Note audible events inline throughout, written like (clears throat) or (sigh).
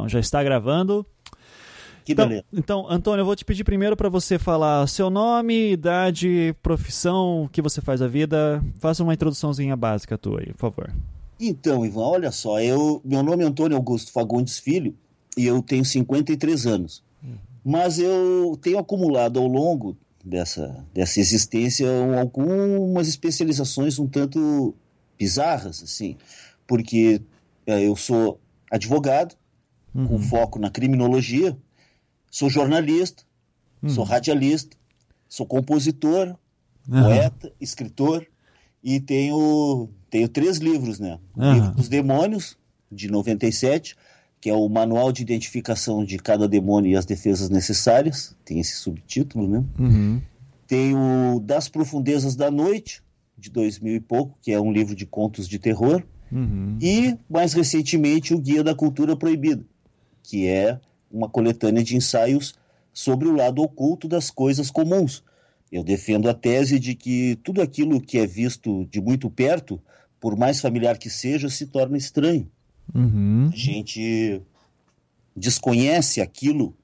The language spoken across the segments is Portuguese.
então. Já está gravando. Que Então, beleza. então, Antônio, eu vou te pedir primeiro para você falar seu nome, idade, profissão, o que você faz da vida. Faça uma introduçãozinha básica tua aí, por favor. Então, Ivan, olha só, eu, meu nome é Antônio Augusto Fagundes Filho e eu tenho 53 anos. Mas eu tenho acumulado ao longo dessa, dessa existência um- algumas especializações um tanto bizarras, assim, porque eh, eu sou advogado, com foco na criminologia, sou jornalista, sou radialista, sou compositor, Aham. poeta, escritor e tenho tenho três livros, né? O livro dos demônios de 97, que é o manual de identificação de cada demônio e as defesas necessárias, tem esse subtítulo, né? Uhum. Tem o Das Profundezas da Noite de 2000 e pouco, que é um livro de contos de terror, Uhum. e mais recentemente o Guia da Cultura Proibida, que é uma coletânea de ensaios sobre o lado oculto das coisas comuns. Eu defendo a tese de que tudo aquilo que é visto de muito perto, por mais familiar que seja, se torna estranho. Uhum. A gente desconhece aquilo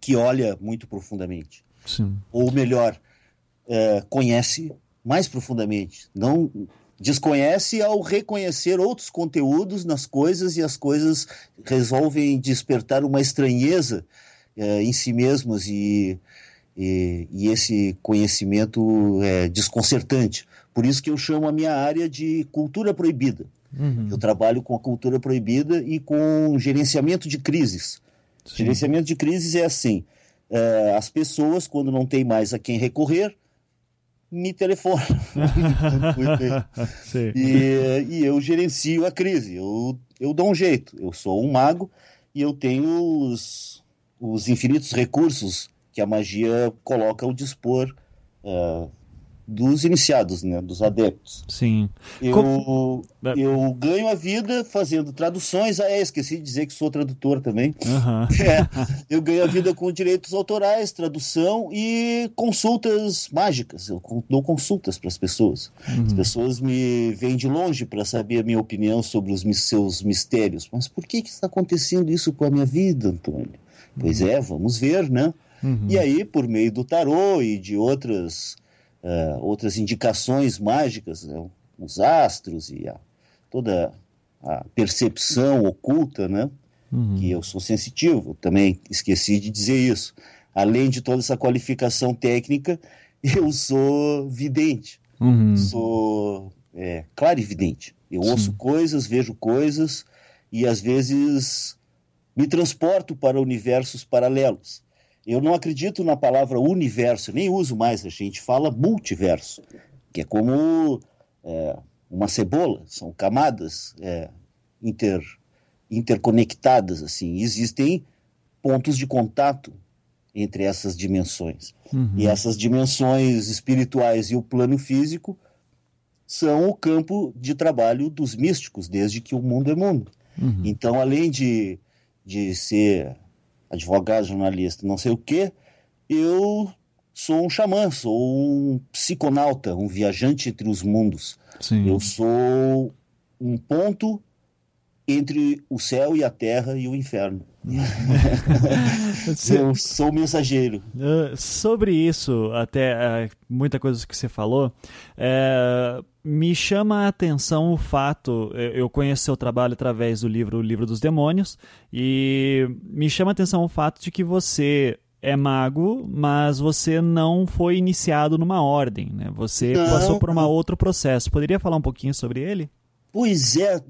que olha muito profundamente Sim. ou melhor, é, conhece mais profundamente. Não desconhece ao reconhecer outros conteúdos nas coisas e as coisas resolvem despertar uma estranheza é, em si mesmas e, e, e esse conhecimento é desconcertante. Por isso que eu chamo a minha área de cultura proibida. Uhum. Eu trabalho com a cultura proibida e com gerenciamento de crises. Sim. Gerenciamento de crises é assim: é, as pessoas, quando não tem mais a quem recorrer, me. (laughs) Sim. e, e eu gerencio a crise. Eu, eu dou um jeito. Eu sou um mago e eu tenho os, os infinitos recursos que a magia coloca ao dispor é, dos iniciados, né, dos adeptos. Sim. Eu, É. eu ganho a vida fazendo traduções. Ah, é, esqueci de dizer que sou tradutor também. Aham. (laughs) É, eu ganho a vida com direitos autorais, tradução e consultas mágicas. Eu dou consultas para as pessoas. As pessoas me vêm de longe para saber a minha opinião sobre os seus mistérios. Mas por que, que está acontecendo isso com a minha vida, Antônio? Pois é, vamos ver, né? Uhum. E aí, por meio do tarô e de outras, eh, outras indicações mágicas, né, os astros e a- toda a percepção oculta, né? Uhum. que eu sou sensitivo, também esqueci de dizer isso. Além de toda essa qualificação técnica, (laughs) eu sou vidente, Uhum. sou é, clarividente. Eu ouço coisas, vejo coisas e às vezes me transporto para universos paralelos. Eu não acredito na palavra universo, nem uso mais, a gente fala multiverso, que é como é, uma cebola, são camadas é, inter, interconectadas, assim. Existem pontos de contato entre essas dimensões. Uhum. E essas dimensões espirituais e o plano físico são o campo de trabalho dos místicos, desde que o mundo é mundo. Uhum. Então, além de, de ser advogado, jornalista, não sei o quê, eu sou um xamã, sou um psiconauta, um viajante entre os mundos. Sim. Eu sou um ponto entre o céu e a terra e o inferno. (laughs) Eu sou mensageiro. Uh, sobre isso, até uh, muita coisa que você falou, é, me chama a atenção o fato, eu eu conheço seu trabalho através do livro O Livro dos Demônios, e me chama a atenção o fato de que você é mago, mas você não foi iniciado numa ordem, né? Você Não, passou por um outro processo. Poderia falar um pouquinho sobre ele? Pois é,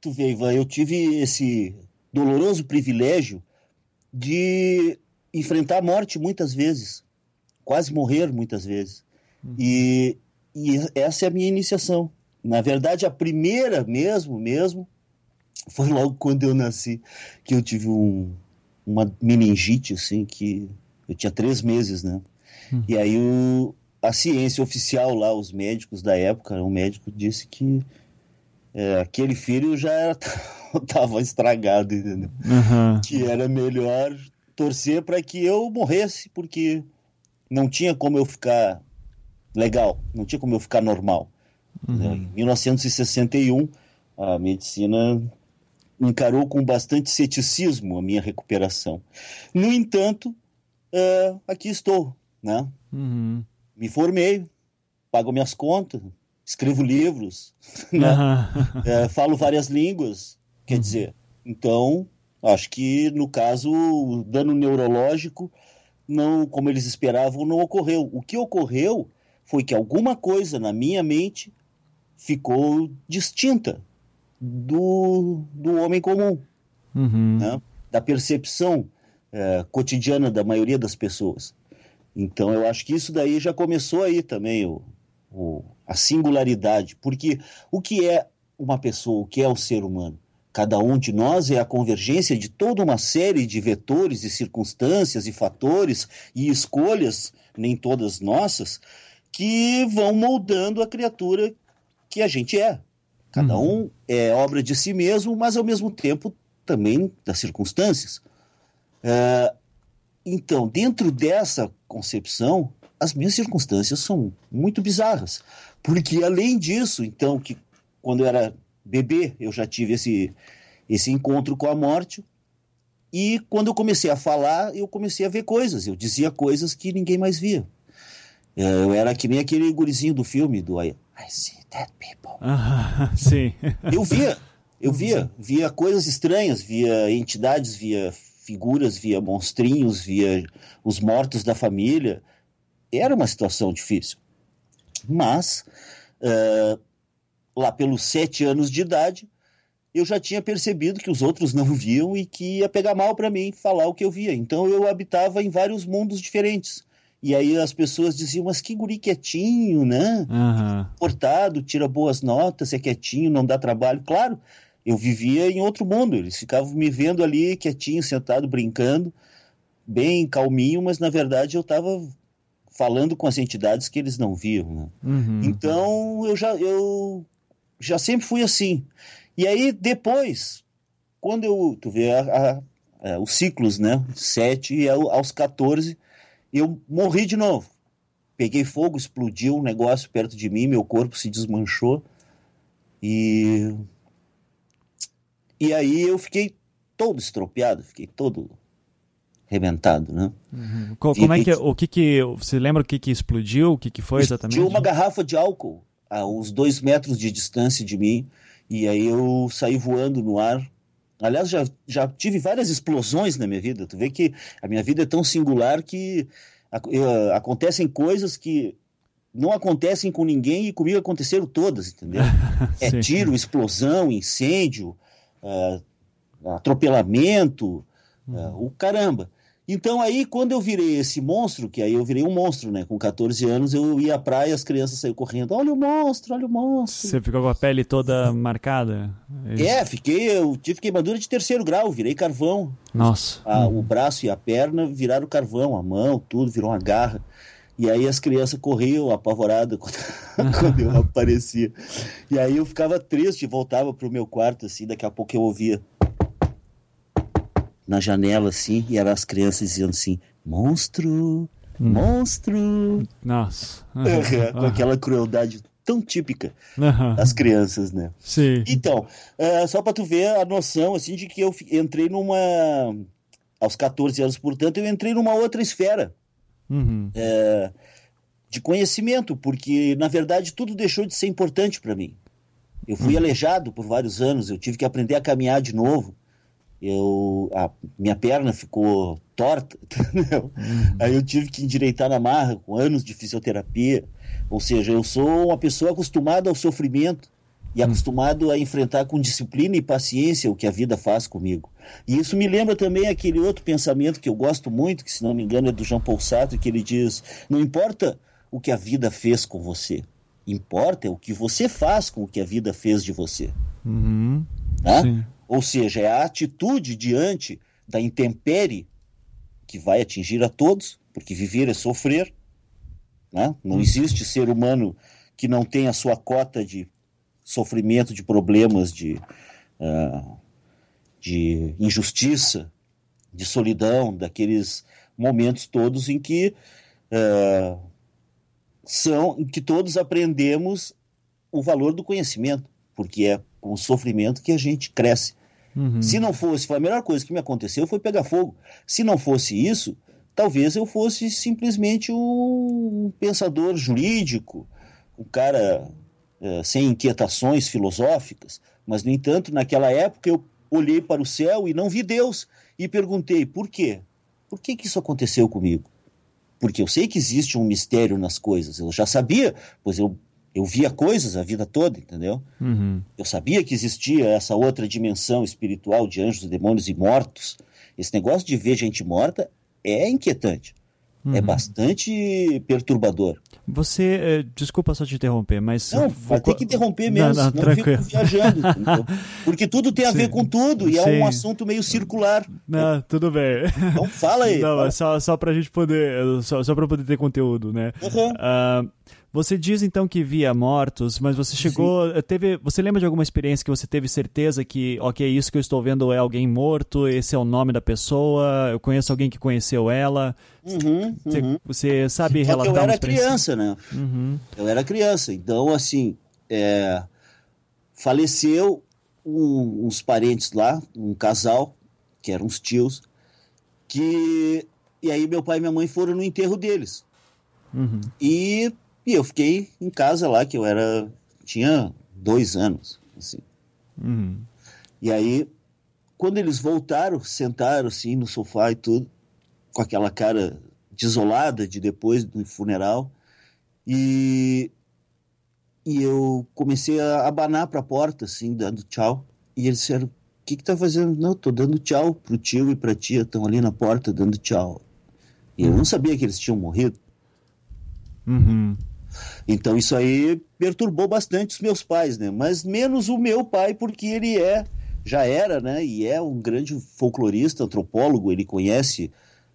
tu vê, Ivan, eu tive esse doloroso privilégio de enfrentar a morte muitas vezes, quase morrer muitas vezes. E, e essa é a minha iniciação. Na verdade, a primeira mesmo, mesmo, foi logo quando eu nasci, que eu tive um, uma meningite, assim, que eu tinha três meses, né? E aí o, a ciência oficial lá, os médicos da época, um médico disse que é, aquele filho já estava (laughs) estragado, entendeu? Uhum. Que era melhor torcer para que eu morresse, porque não tinha como eu ficar legal, não tinha como eu ficar normal. Em 1961, a medicina encarou com bastante ceticismo a minha recuperação. No entanto, uh, aqui estou, né? Uhum. Me formei, pago minhas contas, escrevo livros, (laughs) né? Uhum. falo várias línguas, quer uhum. dizer, então acho que no caso o dano neurológico não, como eles esperavam, não ocorreu. O que ocorreu foi que alguma coisa na minha mente ficou distinta do, do homem comum, uhum. né? da percepção é, cotidiana da maioria das pessoas. Então eu acho que isso daí já começou aí também o, o, a singularidade, porque o que é uma pessoa, o que é o ser humano? Cada um de nós é a convergência de toda uma série de vetores e circunstâncias e fatores e escolhas, nem todas nossas, que vão moldando a criatura que a gente é. Cada uhum. um é obra de si mesmo, mas ao mesmo tempo também das circunstâncias. É, então, dentro dessa concepção, as minhas circunstâncias são muito bizarras. Porque, além disso, então, que quando eu era bebê, eu já tive esse, esse encontro com a morte. E quando eu comecei a falar, eu comecei a ver coisas. Eu dizia coisas que ninguém mais via. É, eu era que nem aquele gurizinho do filme, do I, I see dead people. Ah, (laughs) sim. Eu via, eu via, via coisas estranhas, via entidades, via figuras, via monstrinhos, via os mortos da família. Era uma situação difícil. Mas, uh, lá pelos sete anos de idade, eu já tinha percebido que os outros não (laughs) viam e que ia pegar mal para mim falar o que eu via. Então eu habitava em vários mundos diferentes. E aí as pessoas diziam, mas que guri quietinho, né? Uhum. Portado, tira boas notas, é quietinho, não dá trabalho. Claro, eu vivia em outro mundo. Eles ficavam me vendo ali quietinho, sentado, brincando, bem calminho, mas na verdade eu estava falando com as entidades que eles não viam. Né? Uhum. Então eu já, eu já sempre fui assim. E aí depois, quando eu, tu vê a, a, a, os ciclos, né? Sete e aos 14 eu morri de novo. Peguei fogo, explodiu um negócio perto de mim, meu corpo se desmanchou. E. E aí eu fiquei todo estropiado, fiquei todo arrebentado, né? Uhum. Como é que, o que que, você lembra o que que explodiu, o que que foi exatamente? Tinha uma garrafa de álcool a uns dois metros de distância de mim, e aí eu saí voando no ar, Aliás, já, já tive várias explosões na minha vida. Tu vê que a minha vida é tão singular que uh, acontecem coisas que não acontecem com ninguém e comigo aconteceram todas, entendeu? (laughs) é tiro, explosão, incêndio, uh, atropelamento, uh, o caramba. Então aí, quando eu virei esse monstro, que aí eu virei um monstro, né? Com 14 anos, eu ia à praia e as crianças saíam correndo. Olha o monstro, olha o monstro. Você ficou com a pele toda marcada? É, fiquei, eu tive queimadura de terceiro grau, virei carvão. Nossa. A, hum. O braço e a perna viraram carvão, a mão, tudo, virou uma garra. E aí as crianças corriam apavoradas (laughs) quando, quando eu (laughs) aparecia. E aí eu ficava triste, voltava pro meu quarto, assim, daqui a pouco eu ouvia na janela, assim, e eram as crianças dizendo assim: monstro, hum. monstro. Nossa. Uhum, com aquela crueldade tão típica uhum. das crianças, né? Sim. Então, uh, só para tu ver a noção, assim, de que eu entrei numa. Aos 14 anos, portanto, eu entrei numa outra esfera. Uhum. Uh, de conhecimento, porque na verdade tudo deixou de ser importante para mim. Eu fui uhum. aleijado por vários anos, eu tive que aprender a caminhar de novo eu a minha perna ficou torta, (laughs) entendeu? Uhum. Aí eu tive que endireitar na marra com anos de fisioterapia. Ou seja, eu sou uma pessoa acostumada ao sofrimento e uhum. acostumado a enfrentar com disciplina e paciência o que a vida faz comigo. E isso me lembra também aquele outro pensamento que eu gosto muito, que se não me engano é do Jean Paul Sartre, que ele diz: não importa o que a vida fez com você, importa o que você faz com o que a vida fez de você. Uhum. Tá? Sim. Ou seja, é a atitude diante da intempérie que vai atingir a todos, porque viver é sofrer. Né? Não uhum. existe ser humano que não tenha a sua cota de sofrimento, de problemas, de, uh, de injustiça, de solidão, daqueles momentos todos em que uh, são em que todos aprendemos o valor do conhecimento, porque é com o sofrimento que a gente cresce Uhum. Se não fosse, foi a melhor coisa que me aconteceu foi pegar fogo. Se não fosse isso, talvez eu fosse simplesmente um pensador jurídico, um cara uh, sem inquietações filosóficas. Mas, no entanto, naquela época eu olhei para o céu e não vi Deus e perguntei por quê? Por que, que isso aconteceu comigo? Porque eu sei que existe um mistério nas coisas. Eu já sabia, pois eu, eu via coisas a vida toda, entendeu? Uhum. Eu sabia que existia essa outra dimensão espiritual de anjos, demônios e mortos. Esse negócio de ver gente morta é inquietante. É uhum. É bastante perturbador. Você, eh, desculpa só te interromper, mas... Não, vai ter que interromper mesmo, não, não, não fico viajando. (laughs) Porque tudo tem a ver com tudo e Sim. é um assunto meio circular. Não, tudo bem. Então fala aí. Não, fala. só, só pra gente poder, só, só pra poder ter conteúdo, né? Uhum. Uh, você diz então que via mortos, mas você chegou, Sim. teve, você lembra de alguma experiência que você teve certeza que, ok, isso que eu estou vendo é alguém morto, esse é o nome da pessoa, eu conheço alguém que conheceu ela. Uhum, você, uhum. você, sabe Só relatar eu era criança, né? Uhum. Eu era criança, então assim, é, faleceu um, uns parentes lá, um casal que eram uns tios, que e aí meu pai e minha mãe foram no enterro deles. Uhum. E e eu fiquei em casa lá, que eu era. tinha dois anos, assim. Uhum. E aí, quando eles voltaram, sentaram assim no sofá e tudo, com aquela cara desolada de depois do funeral, e, e eu comecei a abanar para a porta, assim, dando tchau. E eles disseram: O que, que tá fazendo? Não, tô dando tchau pro tio e pra tia, estão ali na porta dando tchau. E eu não sabia que eles tinham morrido. Uhum. Então isso aí perturbou bastante os meus pais, né? Mas menos o meu pai, porque ele é, já era, né? E é um grande folclorista, antropólogo, ele conhece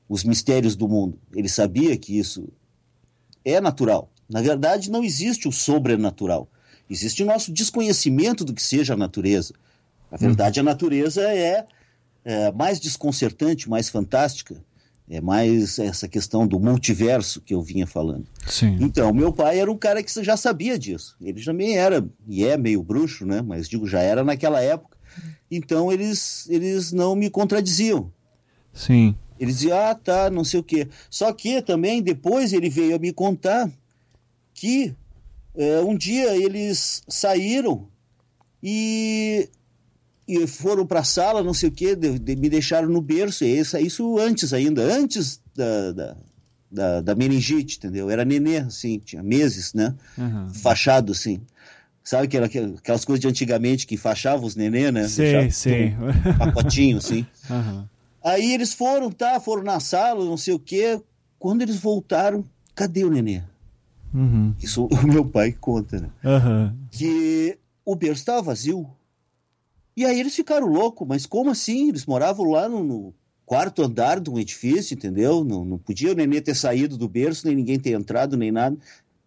os mistérios do mundo. Ele sabia que isso é natural. Na verdade, não existe o sobrenatural. Existe o nosso desconhecimento do que seja a natureza. Na verdade, a natureza é, é mais desconcertante, mais fantástica. É mais essa questão do multiverso que eu vinha falando. Sim. Então, meu pai era um cara que já sabia disso. Ele também era, e é meio bruxo, né? Mas digo, já era naquela época. Então, eles, eles não me contradiziam. Sim. Eles diziam, ah, tá, não sei o quê. Só que também, depois, ele veio a me contar que é, um dia eles saíram e e foram para a sala, não sei o quê, de, de, me deixaram no berço, isso, isso antes ainda, antes da, da, da, da, meningite, entendeu? Era nenê, assim, tinha meses, né? Uhum. Fachado, assim. Sabe que era aquelas coisas de antigamente que fachavam os nenê, né? Sim, sim. Um (laughs) pacotinho, assim. Uhum. Aí eles foram, tá, foram na sala, não sei o quê. Quando eles voltaram, cadê o nenê? Uhum. Isso o meu pai conta, né? Que o berço estava vazio. E aí eles ficaram loucos, mas como assim? Eles moravam lá no, no quarto andar de um edifício, entendeu? Não, não podia o nenê ter saído do berço, nem ninguém ter entrado, nem nada.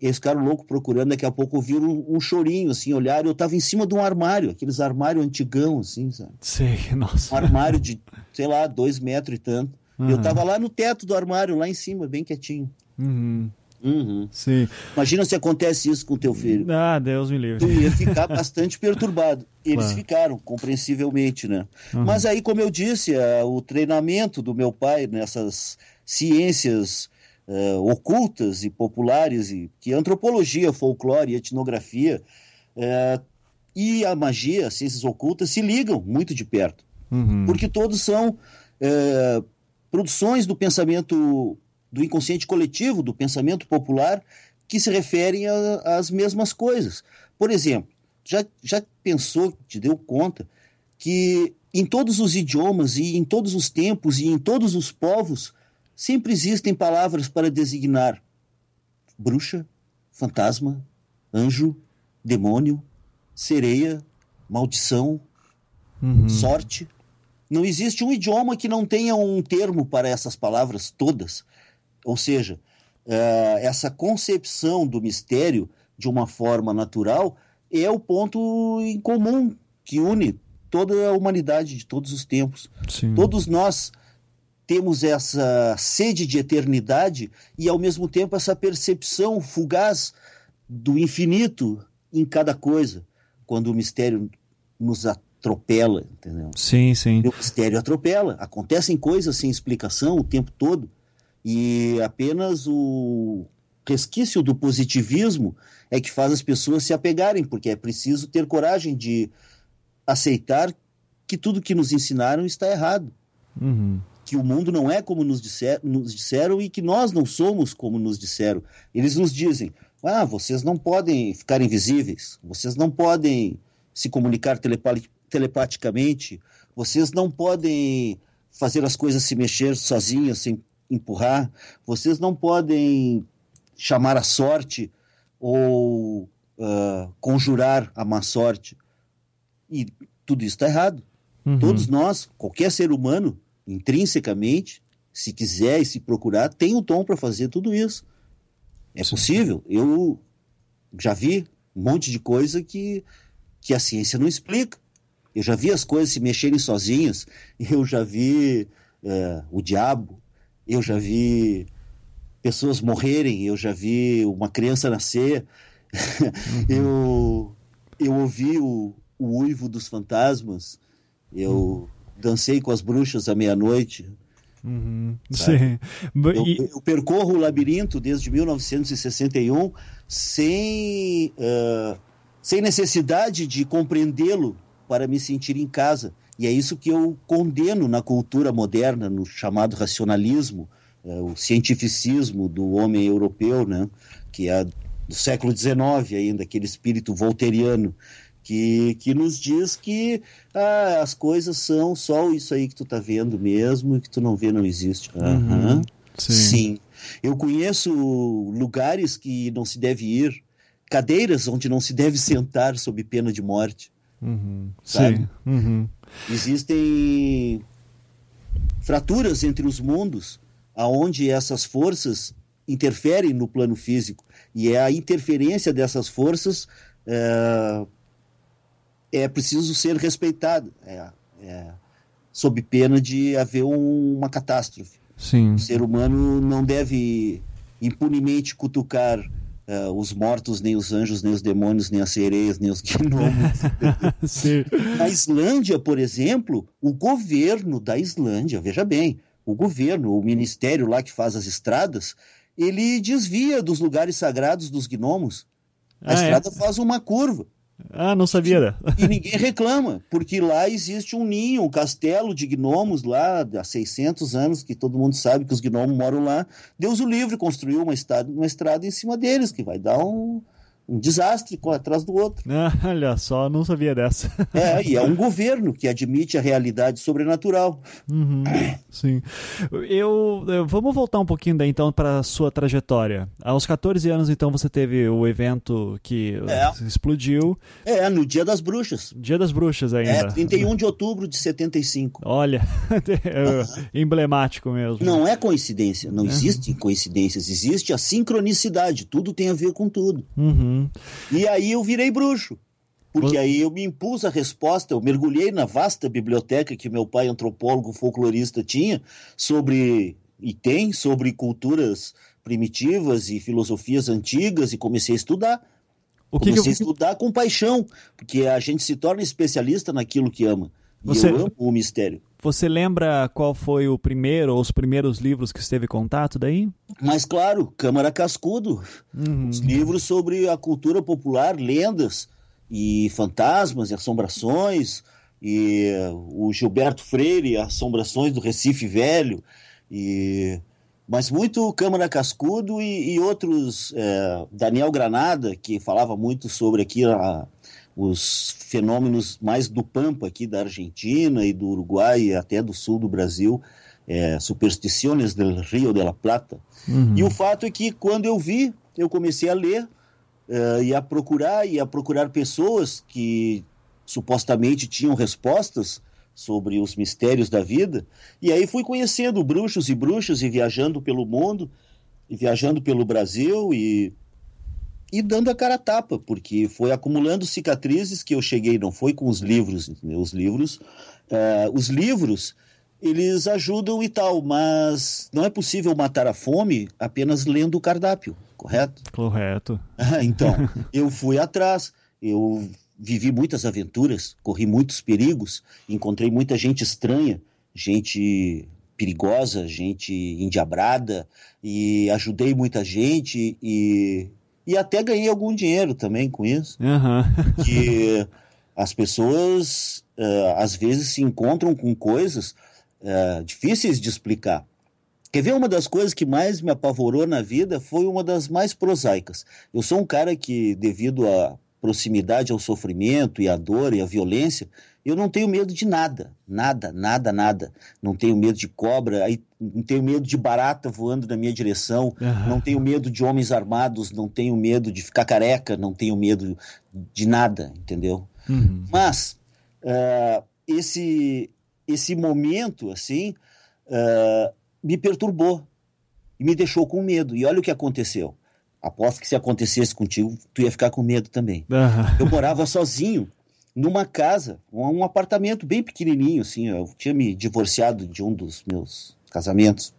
Eles ficaram loucos procurando, daqui a pouco ouviram um, um chorinho, assim, olharam, eu estava em cima de um armário, aqueles armários antigão, assim, sabe? Sei, (laughs) nossa. Um armário de, sei lá, dois metros e tanto. Uhum. Eu estava lá no teto do armário, lá em cima, bem quietinho. Uhum. Uhum. Sim. Imagina se acontece isso com teu filho. Ah, Deus me livre. Tu ia ficar bastante (laughs) perturbado. Eles claro. ficaram, compreensivelmente, né? Uhum. Mas aí, como eu disse, o treinamento do meu pai nessas ciências uh, ocultas e populares, e que antropologia, folclore, etnografia uh, e a magia, as ciências ocultas, se ligam muito de perto. Uhum. Porque todos são uh, produções do pensamento do inconsciente coletivo, do pensamento popular, que se referem às mesmas coisas. Por exemplo, já, já pensou, te deu conta, que em todos os idiomas e em todos os tempos e em todos os povos sempre existem palavras para designar bruxa, fantasma, anjo, demônio, sereia, maldição, uhum. sorte. Não existe um idioma que não tenha um termo para essas palavras todas. Ou seja, uh, essa concepção do mistério de uma forma natural é o ponto em comum que une toda a humanidade de todos os tempos. Sim. Todos nós temos essa sede de eternidade e, ao mesmo tempo, essa percepção fugaz do infinito em cada coisa. Quando o mistério nos atropela, entendeu? Sim, sim. O mistério atropela. Acontecem coisas sem explicação o tempo todo e apenas o resquício do positivismo é que faz as pessoas se apegarem, porque é preciso ter coragem de aceitar que tudo que nos ensinaram está errado. Uhum. Que o mundo não é como nos, disser, nos disseram e que nós não somos como nos disseram. Eles nos dizem: ah, vocês não podem ficar invisíveis, vocês não podem se comunicar telepaticamente, vocês não podem fazer as coisas se mexer sozinhas, sem empurrar, vocês não podem chamar a sorte ou uh, conjurar a má sorte. E tudo isso está errado. Uhum. Todos nós, qualquer ser humano, intrinsecamente, se quiser e se procurar, tem o tom para fazer tudo isso. É Sim. possível. Eu já vi um monte de coisa que, que a ciência não explica. Eu já vi as coisas se mexerem sozinhas. (laughs) Eu já vi uh, o diabo. Eu já vi pessoas morrerem, eu já vi uma criança nascer, uhum. (laughs) eu, eu ouvi o, o uivo dos fantasmas, eu uhum. dancei com as bruxas à meia-noite. Uhum. Sim. Eu, eu, percorro o labirinto desde 1961 sem, uh, sem necessidade de compreendê-lo para me sentir em casa. E é isso que eu condeno na cultura moderna, no chamado racionalismo, é, o cientificismo do homem europeu, né, que é do século XIX ainda, aquele espírito volteriano, que, que nos diz que ah, as coisas são só isso aí que tu tá vendo mesmo e que tu não vê não existe. Uhum, sim. sim. Eu conheço lugares que não se deve ir, cadeiras onde não se deve sentar sob pena de morte. Uhum, sabe? Sim. Uhum. Existem fraturas entre os mundos aonde essas forças interferem no plano físico e é a interferência dessas forças é, é preciso ser respeitada é, é, sob pena de haver um, uma catástrofe. Sim. O ser humano não deve impunemente cutucar Uh, os mortos, nem os anjos, nem os demônios, nem as sereias, nem os gnomos. (laughs) Na Islândia, por exemplo, o governo da Islândia, veja bem, o governo, o ministério lá que faz as estradas, ele desvia dos lugares sagrados dos gnomos. A ah, é? estrada é? faz uma curva. Ah, não sabia. E, e, ninguém (laughs) reclama, porque lá existe um ninho, um castelo de gnomos lá há 600 anos, que todo mundo sabe que os gnomos moram lá. Deus o livre construiu uma estrada, uma estrada em cima deles, que vai dar um, um desastre atrás do outro. Ah, (laughs) olha só, não sabia dessa. É, e é um governo que admite a realidade sobrenatural. Uhum, sim. Eu, eu, vamos voltar um pouquinho daí então para a sua trajetória. Aos 14 anos então você teve o evento que é. explodiu. É, no Dia das Bruxas. Dia das Bruxas ainda. É, 31 de outubro de 75. Olha, (laughs) emblemático mesmo. Não é coincidência, não uhum. existem coincidências, existe a sincronicidade, tudo tem a ver com tudo. Uhum. E aí eu virei bruxo. Porque aí eu me impus a resposta, eu mergulhei na vasta biblioteca que meu pai, antropólogo folclorista, tinha sobre, e tem, sobre culturas primitivas e filosofias antigas, e comecei a estudar. O que comecei que eu... a estudar com paixão, porque a gente se torna especialista naquilo que ama. Você... E eu amo o mistério. Você lembra qual foi o primeiro ou os primeiros livros que esteve contato daí? Mas claro, Câmara Cascudo. Uhum. Os livros sobre a cultura popular, lendas e fantasmas e assombrações. E o Gilberto Freire, Assombrações do Recife Velho. E mas muito Câmara Cascudo e, e outros, é, Daniel Granada, que falava muito sobre aqui a, os fenômenos mais do Pampa aqui da Argentina e do Uruguai e até do sul do Brasil, é, Supersticiones del Rio de la Plata. Uhum. E o fato é que quando eu vi, eu comecei a ler uh, e a procurar e a procurar pessoas que supostamente tinham respostas sobre os mistérios da vida. E aí fui conhecendo bruxos e bruxas e viajando pelo mundo, e viajando pelo Brasil e e dando a cara a tapa, porque foi acumulando cicatrizes que eu cheguei, não foi com os livros, entendeu? os livros, uh, os livros, eles ajudam e tal, mas não é possível matar a fome apenas lendo o cardápio, correto? Correto. (laughs) então, eu fui atrás, eu vivi muitas aventuras, corri muitos perigos, encontrei muita gente estranha, gente perigosa, gente endiabrada, e ajudei muita gente e, e até ganhei algum dinheiro também com isso. Uhum. (laughs) que as pessoas uh, às vezes se encontram com coisas uh, difíceis de explicar. Quer ver uma das coisas que mais me apavorou na vida foi uma das mais prosaicas. Eu sou um cara que, devido à proximidade ao sofrimento e à dor e à violência, eu não tenho medo de nada, nada, nada, nada. Não tenho medo de cobra, não tenho medo de barata voando na minha direção, uhum. não tenho medo de homens armados, não tenho medo de ficar careca, não tenho medo de nada, entendeu? Uhum. Mas uh, esse esse momento assim uh, me perturbou e me deixou com medo. E olha o que aconteceu. Aposto que se acontecesse contigo, tu ia ficar com medo também. Uhum. Eu morava sozinho numa casa, um apartamento bem pequenininho, assim. Eu tinha me divorciado de um dos meus casamentos.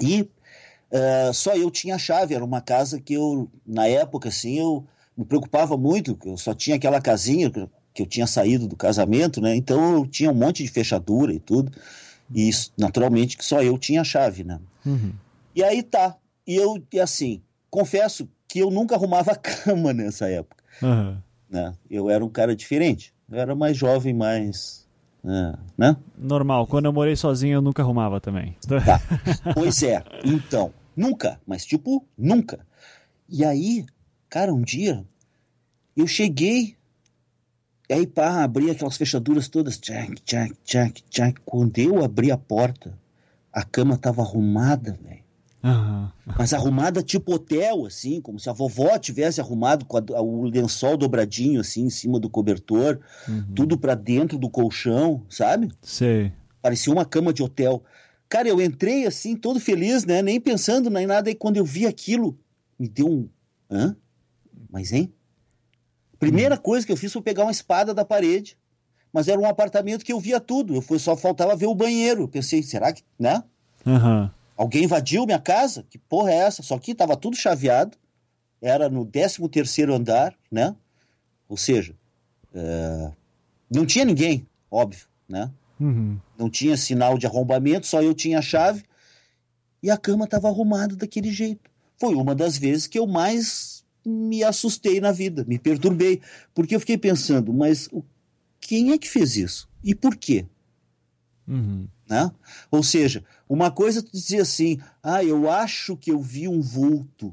E uh, só eu tinha a chave. Era uma casa que eu, na época, assim, eu me preocupava muito. Eu só tinha aquela casinha que eu tinha saído do casamento, né? Então eu tinha um monte de fechadura e tudo. E isso, naturalmente que só eu tinha a chave, né? Uhum. E aí tá. E eu, e assim, confesso que eu nunca arrumava (laughs) cama nessa época. Uhum. Né? Eu era um cara diferente. Eu era mais jovem, mais. É, né? Normal. Quando eu morei sozinho, eu nunca arrumava também. Tá. pois é. Então, nunca. Mas, tipo, nunca. E aí, cara, um dia, eu cheguei e aí, pá, abri aquelas fechaduras todas, tchac, tchac, tchac, tchac. Quando eu abri a porta, a cama tava arrumada, velho. Uhum. Mas arrumada tipo hotel, assim, como se a vovó tivesse arrumado com a, o lençol dobradinho, assim, em cima do cobertor, uhum. tudo para dentro do colchão, sabe? Sei. Parecia uma cama de hotel. Cara, eu entrei assim, todo feliz, né? Nem pensando em nada, e quando eu vi aquilo, me deu um. Hã? Mas, hein? Primeira uhum. coisa que eu fiz foi pegar uma espada da parede, mas era um apartamento que eu via tudo. Eu fui, só faltava ver o banheiro. Eu pensei, será que, né? Uhum. Alguém invadiu minha casa? Que porra é essa? Só que estava tudo chaveado. Era no 13 terceiro andar, né? Ou seja, é... não tinha ninguém, óbvio, né? Uhum. Não tinha sinal de arrombamento, só eu tinha a chave. E a cama estava arrumada daquele jeito. Foi uma das vezes que eu mais me assustei na vida, me perturbei, porque eu fiquei pensando, mas quem é que fez isso? E por quê? Uhum. Né? Ou seja, uma coisa tu dizia assim, ah, eu acho que eu vi um vulto.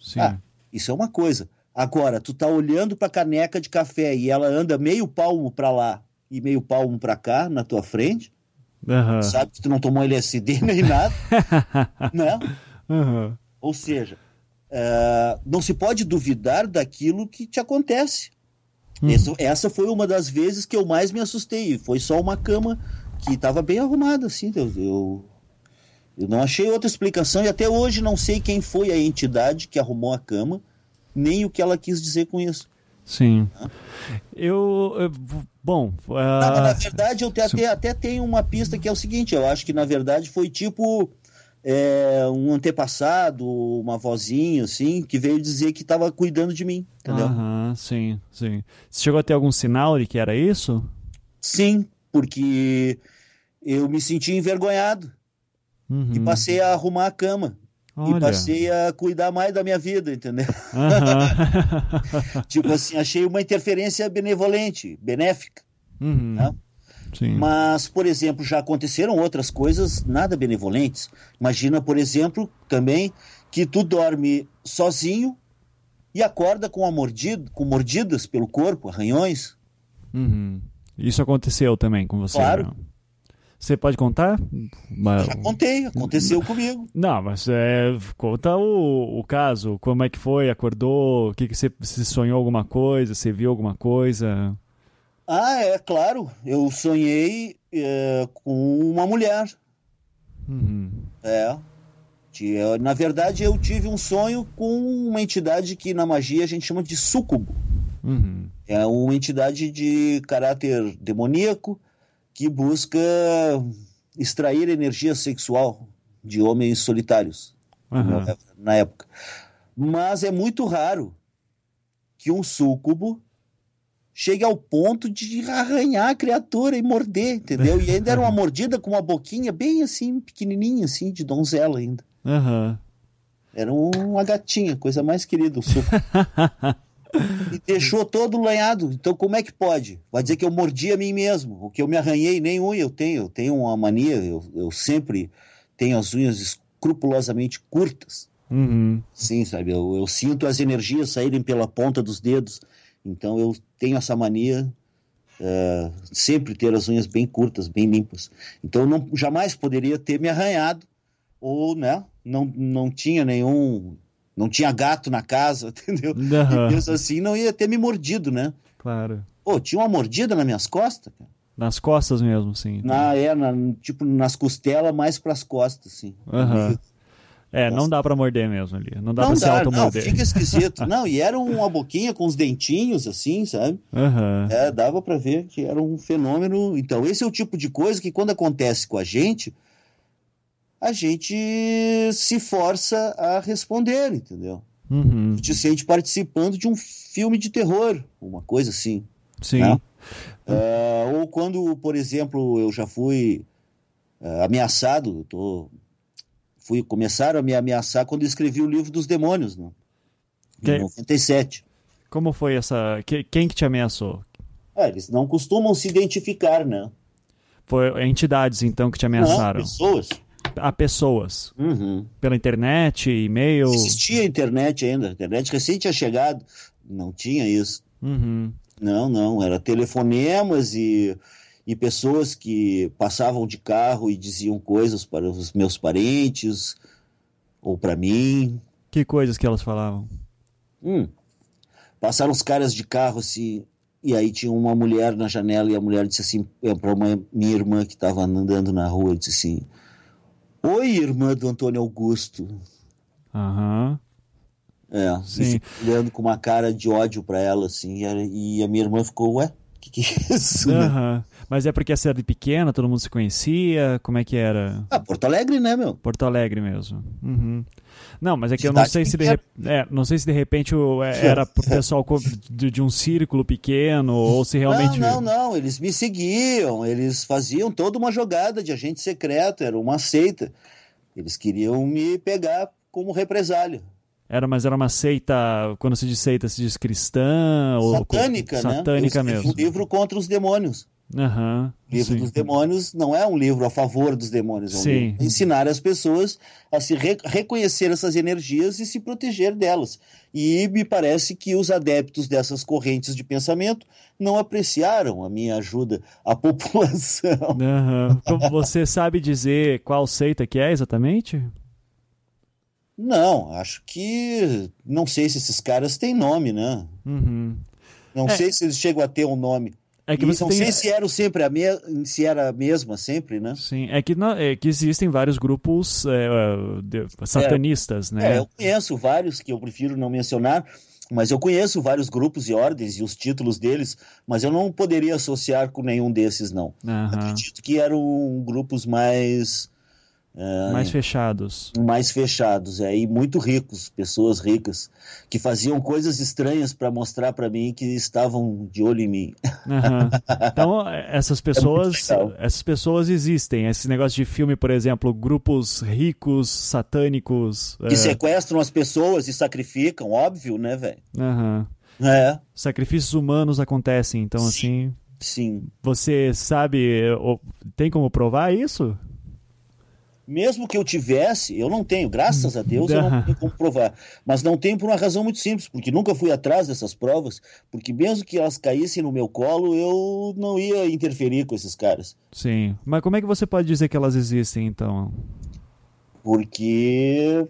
Sim. Ah, isso é uma coisa. Agora, tu tá olhando para a caneca de café e ela anda meio palmo para lá e meio palmo para cá na tua frente, uhum. sabe que tu não tomou LSD (laughs) nem nada, né? Uhum. Ou seja, uh, não se pode duvidar daquilo que te acontece. Uhum. Essa, essa, foi uma das vezes que eu mais me assustei. Foi só uma cama que estava bem arrumada, assim. Eu, eu, eu, não achei outra explicação e até hoje não sei quem foi a entidade que arrumou a cama, nem o que ela quis dizer com isso. Sim. Eu, eu, Bom. Uh... Na, na, verdade, eu te, até, até tenho uma pista que é o seguinte: eu acho que na verdade foi tipo é, um antepassado, uma vozinha, assim, que veio dizer que estava cuidando de mim, entendeu? Aham, sim, sim. Você chegou a ter algum sinal de que era isso? Sim, porque eu me senti envergonhado uhum. e passei a arrumar a cama. Olha. E passei a cuidar mais da minha vida, entendeu? Uhum. (laughs) tipo assim, achei uma interferência benevolente, benéfica. Uhum. Né? Sim. Mas, por exemplo, já aconteceram outras coisas nada benevolentes. Imagina, por exemplo, também que tu dorme sozinho e acorda com, a mordida, com mordidas pelo corpo, arranhões. Uhum. Isso aconteceu também com você? Claro. Não? Você pode contar? Mas... Já contei, aconteceu comigo. Não, mas é, conta o, o caso. Como é que foi? Acordou? O que, que você, você sonhou alguma coisa? Você viu alguma coisa? Ah, é claro. Eu sonhei é, com uma mulher. Uhum. É. Na verdade, eu tive um sonho com uma entidade que na magia a gente chama de súcubo. Uhum. É uma entidade de caráter demoníaco que busca extrair energia sexual de homens solitários uhum. na época. Mas é muito raro que um súcubo chegue ao ponto de arranhar a criatura e morder, entendeu? E ainda era uma (laughs) mordida com uma boquinha bem assim, pequenininha, assim, de donzela ainda. Aham. Era uma gatinha, coisa mais querida, o suco. (laughs) e deixou todo lanhado. Então, como é que pode? Vai dizer que eu mordi a mim mesmo. O que eu me arranhei, nem unha eu tenho. Eu tenho uma mania, eu, eu sempre tenho as unhas escrupulosamente curtas. Uhum. Sim, sabe? Eu, eu sinto as energias saírem pela ponta dos dedos. Então, eu tenho essa mania. Uh, sempre ter as unhas bem curtas, bem limpas. Então, não, jamais poderia ter me arranhado ou, né, não, não tinha nenhum não tinha gato na casa, (laughs) entendeu? Uhum. E mesmo assim não ia ter me mordido, né? Claro. Pô, tinha uma mordida nas minhas costas, cara. Nas costas mesmo, sim. Na, é, na, tipo, nas costelas, mais pras costas, assim. Uhum. É, não dá pra morder mesmo ali. Não dá não pra se automorder. Não, fica esquisito. (laughs) não, e era uma boquinha com os dentinhos, assim, sabe? Uhum. É, dava pra ver que era um fenômeno. Então, esse é o tipo de coisa que quando acontece com a gente, a gente se força a responder, entendeu? Uhum. Te sente participando de um filme de terror, uma coisa assim. Sim. Né? Uh, ou quando, por exemplo, eu já fui uh, ameaçado, tô, fui começaram a me ameaçar quando eu escrevi o livro dos demônios, né? em 97. Como foi essa? Quem que te ameaçou? Ah, eles não costumam se identificar, né? Foi entidades então que te ameaçaram? Não, pessoas a pessoas? Uhum. Pela internet, e-mail? Existia internet ainda. Internet recém tinha chegado. Não tinha isso. Uhum. Não, não. Era telefonemas e, e pessoas que passavam de carro e diziam coisas para os meus parentes ou para mim. Que coisas que elas falavam? Hum. Passaram os caras de carro assim. E aí tinha uma mulher na janela e a mulher disse assim para minha irmã que estava andando na rua, disse assim: Oi, irmã do Antônio Augusto. Aham. Uhum. É, Sim. olhando com uma cara de ódio para ela, assim, e a minha irmã ficou, ué, que, que é isso? Uhum. Né? Mas é porque a cidade pequena, todo mundo se conhecia, como é que era? Ah, Porto Alegre, né, meu? Porto Alegre mesmo. Uhum. Não, mas é que cidade eu não sei se de, é, não sei se de repente era pro (laughs) pessoal de, de, um círculo pequeno ou se realmente. Não, não, não. Eles me seguiam, eles faziam toda uma jogada de agente secreto, era uma seita. Eles queriam me pegar como represália. Era, mas era uma seita, quando se diz seita, se diz cristã satânica, ou satânica né? mesmo. um livro contra os demônios. Uhum, livro sim. dos demônios não é um livro a favor dos demônios, é um sim. ensinar as pessoas a se re reconhecer essas energias e se proteger delas. E me parece que os adeptos dessas correntes de pensamento não apreciaram a minha ajuda à (laughs) população. Uhum. Você sabe dizer qual seita que é exatamente? Não, acho que. Não sei se esses caras têm nome, né? Uhum. Não É. sei se eles chegam a ter um nome. É que E você não tem... sei se era sempre a me... se era a mesma sempre, né? Sim, é que, não- é que existem vários grupos é, de- satanistas, né? É, eu conheço vários que eu prefiro não mencionar, mas eu conheço vários grupos e ordens e os títulos deles, mas eu não poderia associar com nenhum desses, não. Acredito que eram grupos mais Mais fechados. mais fechados, é, e muito ricos, pessoas ricas, que faziam coisas estranhas para mostrar para mim que estavam de olho em mim. Aham. (laughs) Então, essas pessoas, legal. essas pessoas existem. Esse negócio de filme, por exemplo, grupos ricos, satânicos. Que é, sequestram as pessoas e sacrificam, óbvio, né, velho? aham. É, Sacrifícios humanos acontecem, então assim, sim. você sabe, ou- tem como provar isso? Mesmo que eu tivesse, eu não tenho, graças a Deus, eu não tenho como provar. Mas não tenho por uma razão muito simples, porque nunca fui atrás dessas provas, porque mesmo que elas caíssem no meu colo, eu não ia interferir com esses caras. Sim. Mas como é que você pode dizer que elas existem, então? Porque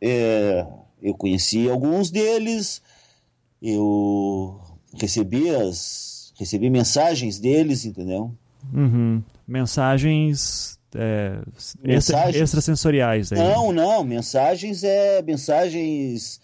é, eu conheci alguns deles, eu recebi as recebi mensagens deles, entendeu? Uhum. Mensagens, é, Mensagens? extrasensoriais. Aí. Não, não, mensagens é mensagens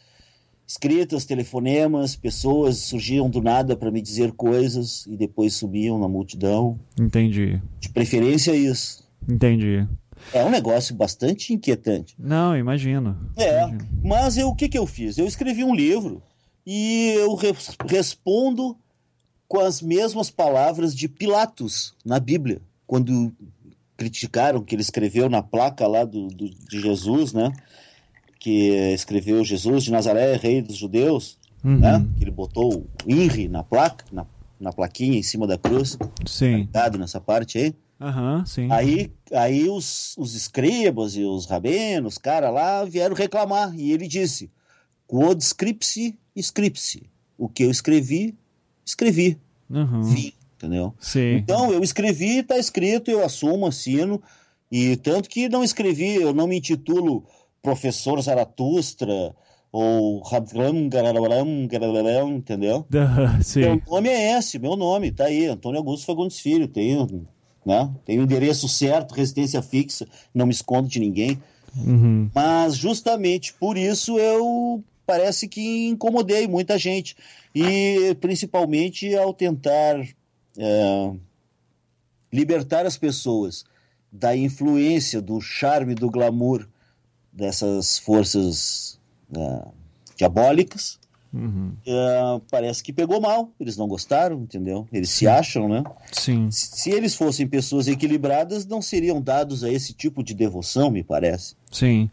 escritas, telefonemas, pessoas surgiam do nada para me dizer coisas e depois subiam na multidão. Entendi. De preferência isso. Entendi. É um negócio bastante inquietante. Não, imagino. É, Imagino. mas eu, o que, que eu fiz? Eu escrevi um livro e eu res- respondo com as mesmas palavras de Pilatos na Bíblia, quando criticaram que ele escreveu na placa lá do, do de Jesus, né? Que escreveu Jesus de Nazaré, rei dos judeus, uhum. né? Que ele botou o INRI na placa, na, na plaquinha em cima da cruz. Sim. Tá nessa parte aí. Uhum, sim. Aí, aí os, os escribas e os rabenos, os caras lá, vieram reclamar. E ele disse: Quod scripsi, scripsi. O que eu escrevi, escrevi. Uhum. Vi, entendeu? Sim. Então, eu escrevi, tá escrito, eu assumo, assino. E tanto que não escrevi, eu não me intitulo professor Zaratustra ou Rabram Gararam, entendeu? (laughs) Uh, sim. Meu nome é esse, meu nome, tá aí, Antônio Augusto Fagundes Filho, tenho, né? Tenho o endereço certo, residência fixa, não me escondo de ninguém. Uhum. Mas justamente por isso eu parece que incomodei muita gente. E principalmente ao tentar é, libertar as pessoas da influência, do charme, do glamour dessas forças é, diabólicas. Uhum. É, parece que pegou mal, eles não gostaram, entendeu? Eles Sim. se acham, né? Sim. Se, se eles fossem pessoas equilibradas, não seriam dados a esse tipo de devoção, me parece. Sim.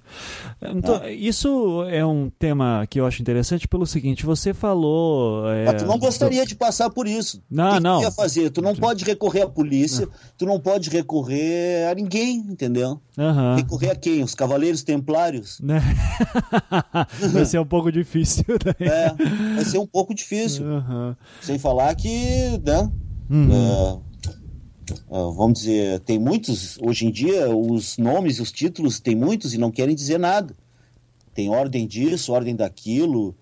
Então, ah. Isso é um tema que eu acho interessante pelo seguinte: você falou. É... Mas tu não gostaria de passar por isso. Não, que não. Tu ia fazer? Tu não pode recorrer à polícia, ah. tu não pode recorrer a ninguém, entendeu? Uhum. Recorrer a quem? Os Cavaleiros Templários? (laughs) Né? vai ser um pouco difícil. Daí. É, vai ser um pouco difícil. Uhum. Sem falar que. Né, uhum. uh, Uh, vamos dizer, tem muitos, hoje em dia, os nomes e os títulos tem muitos e não querem dizer nada. Tem ordem disso, ordem daquilo,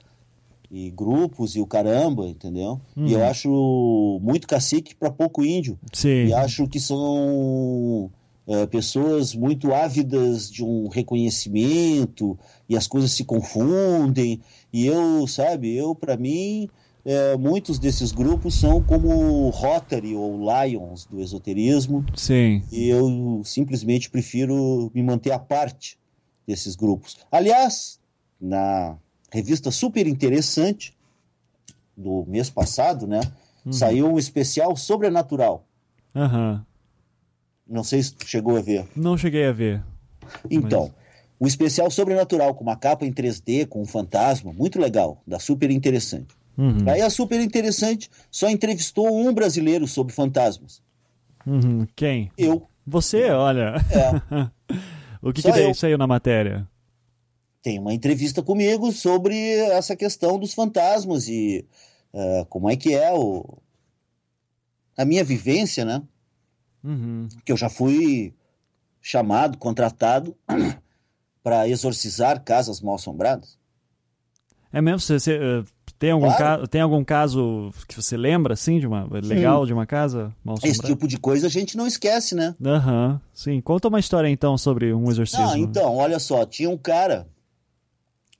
e grupos e o caramba, entendeu? Uhum. E eu acho muito cacique para pouco índio. Sim. E acho que são uh, pessoas muito ávidas de um reconhecimento e as coisas se confundem. E eu, sabe, eu, para mim é, muitos desses grupos são como Rotary ou Lions do esoterismo. Sim. E eu simplesmente prefiro me manter à parte desses grupos. Aliás, na revista super interessante do mês passado, né? Uhum. Saiu um especial sobrenatural. Uhum. Não sei se chegou a ver. Não cheguei a ver. Então, mas... o especial sobrenatural com uma capa em 3D, com um fantasma, muito legal, da super interessante. Uhum. Aí é super interessante, só entrevistou um brasileiro sobre fantasmas. Uhum. Quem? Eu. Você, olha. É. (laughs) o que, que daí saiu na matéria? Tem uma entrevista comigo sobre essa questão dos fantasmas e uh, como é que é o... a minha vivência, né? Uhum. Que eu já fui chamado, contratado (clears throat) para exorcizar casas mal assombradas. É mesmo? Você, você uh, tem, algum claro. ca... tem algum caso que você lembra, assim, de uma legal sim. de uma casa mal assombrada? Esse tipo de coisa a gente não esquece, né? Aham, uhum. sim. Conta uma história, então, sobre um exorcismo. Ah, então, olha só. Tinha um cara,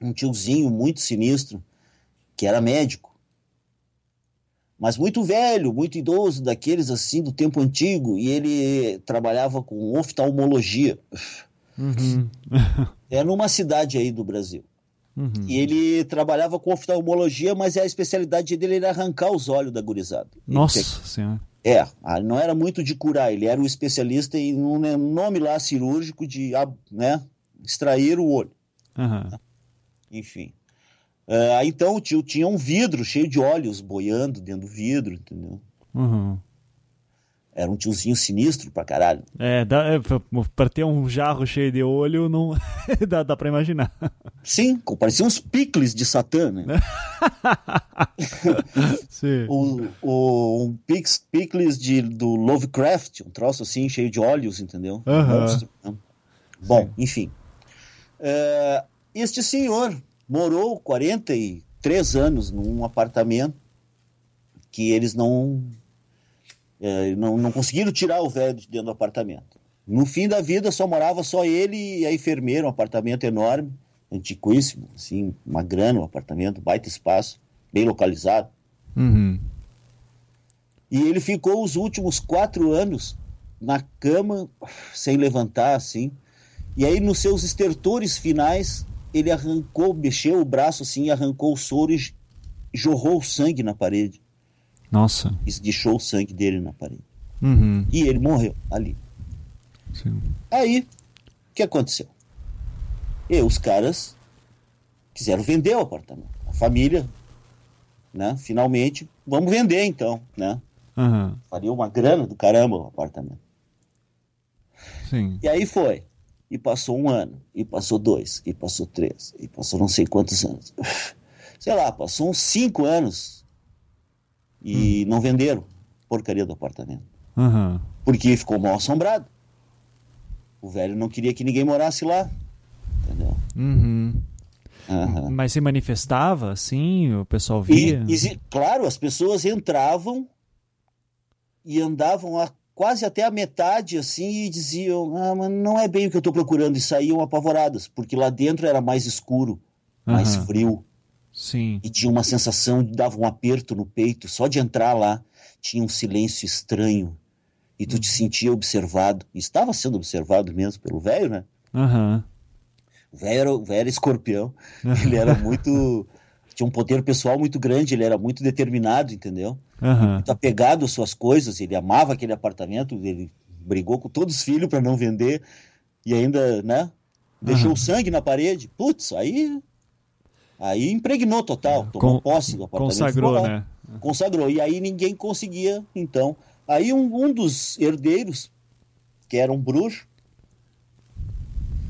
um tiozinho muito sinistro, que era médico. Mas muito velho, muito idoso, daqueles assim do tempo antigo, e ele trabalhava com oftalmologia. Uhum. (laughs) é numa cidade aí do Brasil. Uhum. E ele trabalhava com oftalmologia, mas a especialidade dele era arrancar os olhos da gurizada. Nossa ele, Senhora. É, não era muito de curar, ele era o especialista em um nome lá cirúrgico de né, extrair o olho. Uhum. Enfim. Uh, então o tio tinha um vidro cheio de óleos boiando dentro do vidro, entendeu? Uhum. Era um tiozinho sinistro pra caralho. É, dá, é pra ter um jarro cheio de olho, não (laughs) dá, dá pra imaginar. Sim, parecia uns picles de Satã, né? (laughs) Sim. o, o, um pix, picles de, do Lovecraft, um troço assim, cheio de olhos, entendeu? Uhum. Monstro, né? Bom, Sim. enfim. Uh, este senhor morou 43 anos num apartamento que eles não é, não, não conseguiram tirar o velho de dentro do apartamento. No fim da vida só morava só ele e a enfermeira, um apartamento enorme, antiquíssimo, assim, uma grana, um apartamento, baita espaço, bem localizado. Uhum. E ele ficou os últimos quatro anos na cama, sem levantar, assim. E aí, nos seus estertores finais, ele arrancou, mexeu o braço assim, arrancou o soro e jorrou sangue na parede. Nossa. Esguichou o sangue dele na parede. Uhum. E ele morreu ali. Sim. Aí, o que aconteceu? E os caras quiseram vender o apartamento. A família, né? Finalmente, vamos vender então, né? Aham. Faria uma grana do caramba o apartamento. Sim. E aí foi. E passou um ano, e passou dois, e passou três, e passou não sei quantos anos. Sei lá, passou uns cinco anos e não venderam porcaria do apartamento. Aham. Porque ficou mal assombrado. O velho não queria que ninguém morasse lá. Entendeu? Uhum. Aham. Mas se manifestava assim? O pessoal E, via? exi- claro, as pessoas entravam e andavam a, quase até a metade assim e diziam: Ah, mas não é bem o que eu estou procurando. E saíam apavoradas, porque lá dentro era mais escuro, mais frio. Sim. E tinha uma sensação, dava um aperto no peito. Só de entrar lá, tinha um silêncio estranho. E tu te sentia observado. E estava sendo observado mesmo pelo velho, né? Aham. O velho era, o velho era escorpião. Ele era muito. Tinha um poder pessoal muito grande, ele era muito determinado, entendeu? Aham. Muito apegado às suas coisas, ele amava aquele apartamento, ele brigou com todos os filhos para não vender e ainda, né? Deixou o sangue na parede. Putz, aí. Aí impregnou total, tomou Con- posse do apartamento. Consagrou, né? Consagrou. E aí ninguém conseguia, então. Aí um, um dos herdeiros, que era um bruxo,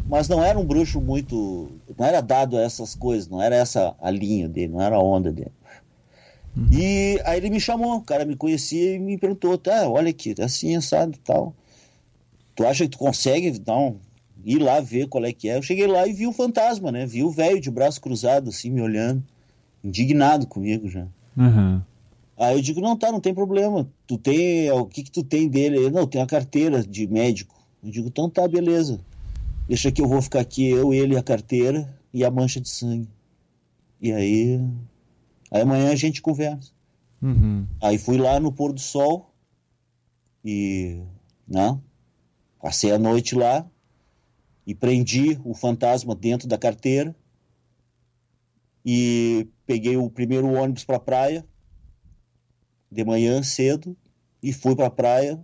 mas não era um bruxo muito. Não era dado a essas coisas, não era essa a linha dele, não era a onda dele. E aí ele me chamou, o cara me conhecia e me perguntou: tá, olha aqui, tá assim, assado e tal. Tu acha que tu consegue dar um- ir lá ver qual é que é? Eu cheguei lá e vi o fantasma, né? Vi o velho de braço cruzado, assim, me olhando, indignado comigo já. Aham. Aí eu digo, não, tá, não tem problema. Tu tem, o que que tu tem dele? Ele, não, tem a carteira de médico. Eu digo, então tá, beleza. Deixa que eu vou ficar aqui, eu, ele, a carteira e a mancha de sangue. E aí, aí amanhã a gente conversa. Uhum. Aí fui lá no pôr do sol e, né, passei a noite lá e prendi o fantasma dentro da carteira e peguei o primeiro ônibus para a praia de manhã cedo e fui para a praia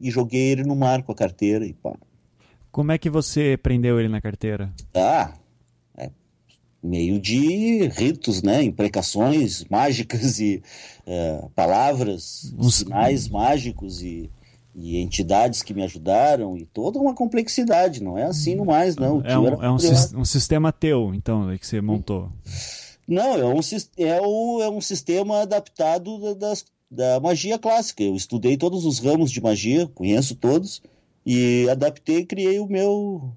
e joguei ele no mar com a carteira e pá. Como é que você prendeu ele na carteira? Ah, é meio de ritos, né? Imprecações (laughs) mágicas e é, palavras, Uns- sinais mágicos e, e entidades que me ajudaram e toda uma complexidade. Não é assim no mais, não. É um, é um, um sistema teu, então, que você montou. Não, é um, é, o, é um sistema adaptado da, das- da magia clássica. Eu estudei todos os ramos de magia, conheço todos, e adaptei e criei o meu.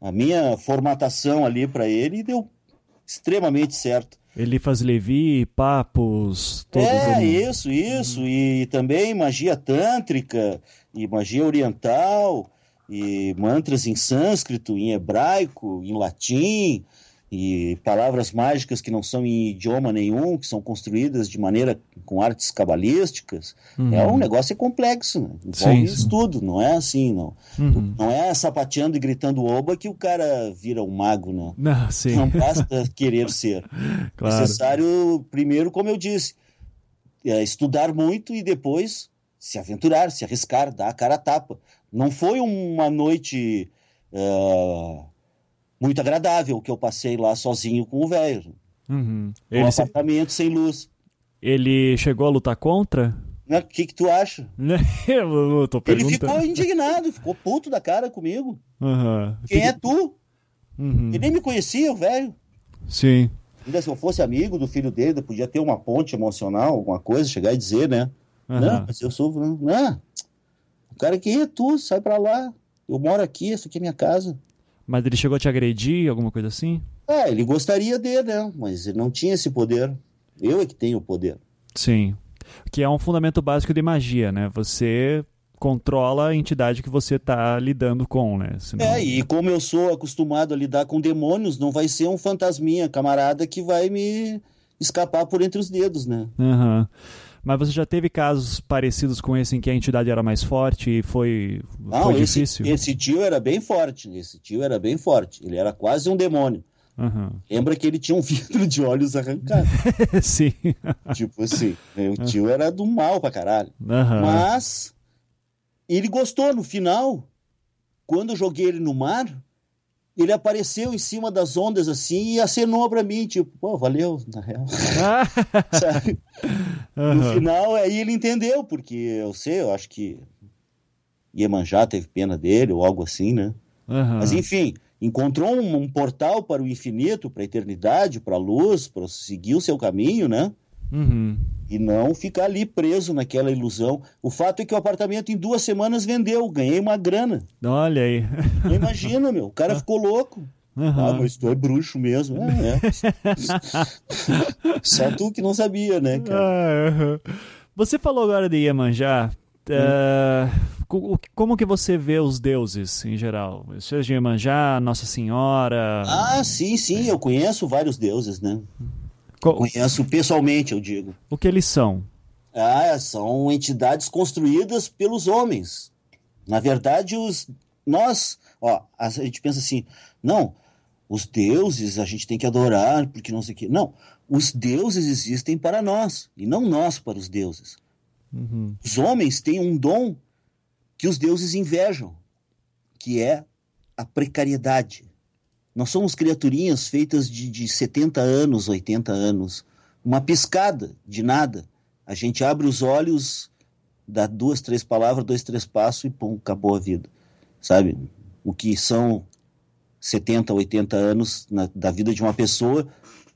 a minha formatação ali para ele e deu extremamente certo. Ele faz levi, papos, todos. é, isso, isso. E também magia tântrica, e magia oriental, e mantras em sânscrito, em hebraico, em latim, e palavras mágicas que não são em idioma nenhum, que são construídas de maneira com artes cabalísticas. Uhum. É um negócio é complexo, né? envolve Sim, estudo, não é assim, não. Uhum. Não é sapateando e gritando oba que o cara vira um mago, não. Não, sim, Não basta querer ser. (laughs) claro. necessário, primeiro, como eu disse, é, estudar muito e depois se aventurar, se arriscar, dar a cara a tapa. Não foi uma noite é, muito agradável que eu passei lá sozinho com o velho. Uhum. Um Ele, se- apartamento sem luz. ele chegou a lutar contra? Né? O que, que tu acha? (laughs) Eu eu tô Ele ficou indignado, ficou puto da cara comigo. Aham. Quem é tu? Uhum. Ele nem me conhecia, o velho. Sim. Ainda se eu fosse amigo do filho dele, podia ter uma ponte emocional, alguma coisa, chegar e dizer, né? Aham. Não, mas eu sou. Não, o cara, quem é tu? Sai pra lá. Eu moro aqui, essa aqui é minha casa. Mas ele chegou a te agredir, alguma coisa assim? Ah, ele gostaria de, né? Mas ele não tinha esse poder. Eu é que tenho o poder. Sim. Que é um fundamento básico de magia, né? Você controla a entidade que você tá lidando com, né? Senão... É, e como eu sou acostumado a lidar com demônios, não vai ser um fantasminha, camarada, que vai me escapar por entre os dedos, né? Aham. Mas você já teve casos parecidos com esse em que a entidade era mais forte e foi, Não, foi esse, difícil? esse tio era bem forte. Esse tio era bem forte. Ele era quase um demônio. Uhum. Lembra que ele tinha um (laughs) vidro de olhos arrancado. (laughs) Sim. tipo assim, né, o tio era do mal pra caralho. Uhum. Mas ele gostou no final. Quando eu joguei ele no mar, ele apareceu em cima das ondas assim e acenou pra mim, tipo, pô, valeu, na real. (laughs) Sabe? Uhum. No final, aí ele entendeu, porque eu sei, eu acho que Iemanjá teve pena dele ou algo assim, né? Uhum. Mas enfim, encontrou um, um, portal para o infinito, para a eternidade, para a luz, para seguir o seu caminho, né? Uhum. E não ficar ali preso naquela ilusão. O fato é que o apartamento em duas semanas vendeu, ganhei uma grana. Olha aí. Imagina, meu, o cara (laughs) ficou louco. Uhum. Ah, mas tu é bruxo mesmo. É, é. (laughs) Só tu que não sabia, né, cara? Uhum. Você falou agora de Iemanjá. Uh, como que você vê os deuses em geral? Seja Iemanjá, Nossa Senhora? Ah, sim, sim, eu conheço vários deuses, né? Co conheço pessoalmente, eu digo. O que eles são? Ah, são entidades construídas pelos homens. Na verdade, os nós, ó, a gente pensa assim, não, os deuses a gente tem que adorar porque não sei o quê. Não, os deuses existem para nós e não nós para os deuses. Uhum. Os homens têm um dom que os deuses invejam, que é a precariedade. Nós somos criaturinhas feitas de, de 70 anos, 80 anos. Uma piscada de nada. A gente abre os olhos, dá duas, três palavras, dois, três passos e pum, acabou a vida. Sabe? O que são 70, 80 anos na, da vida de uma pessoa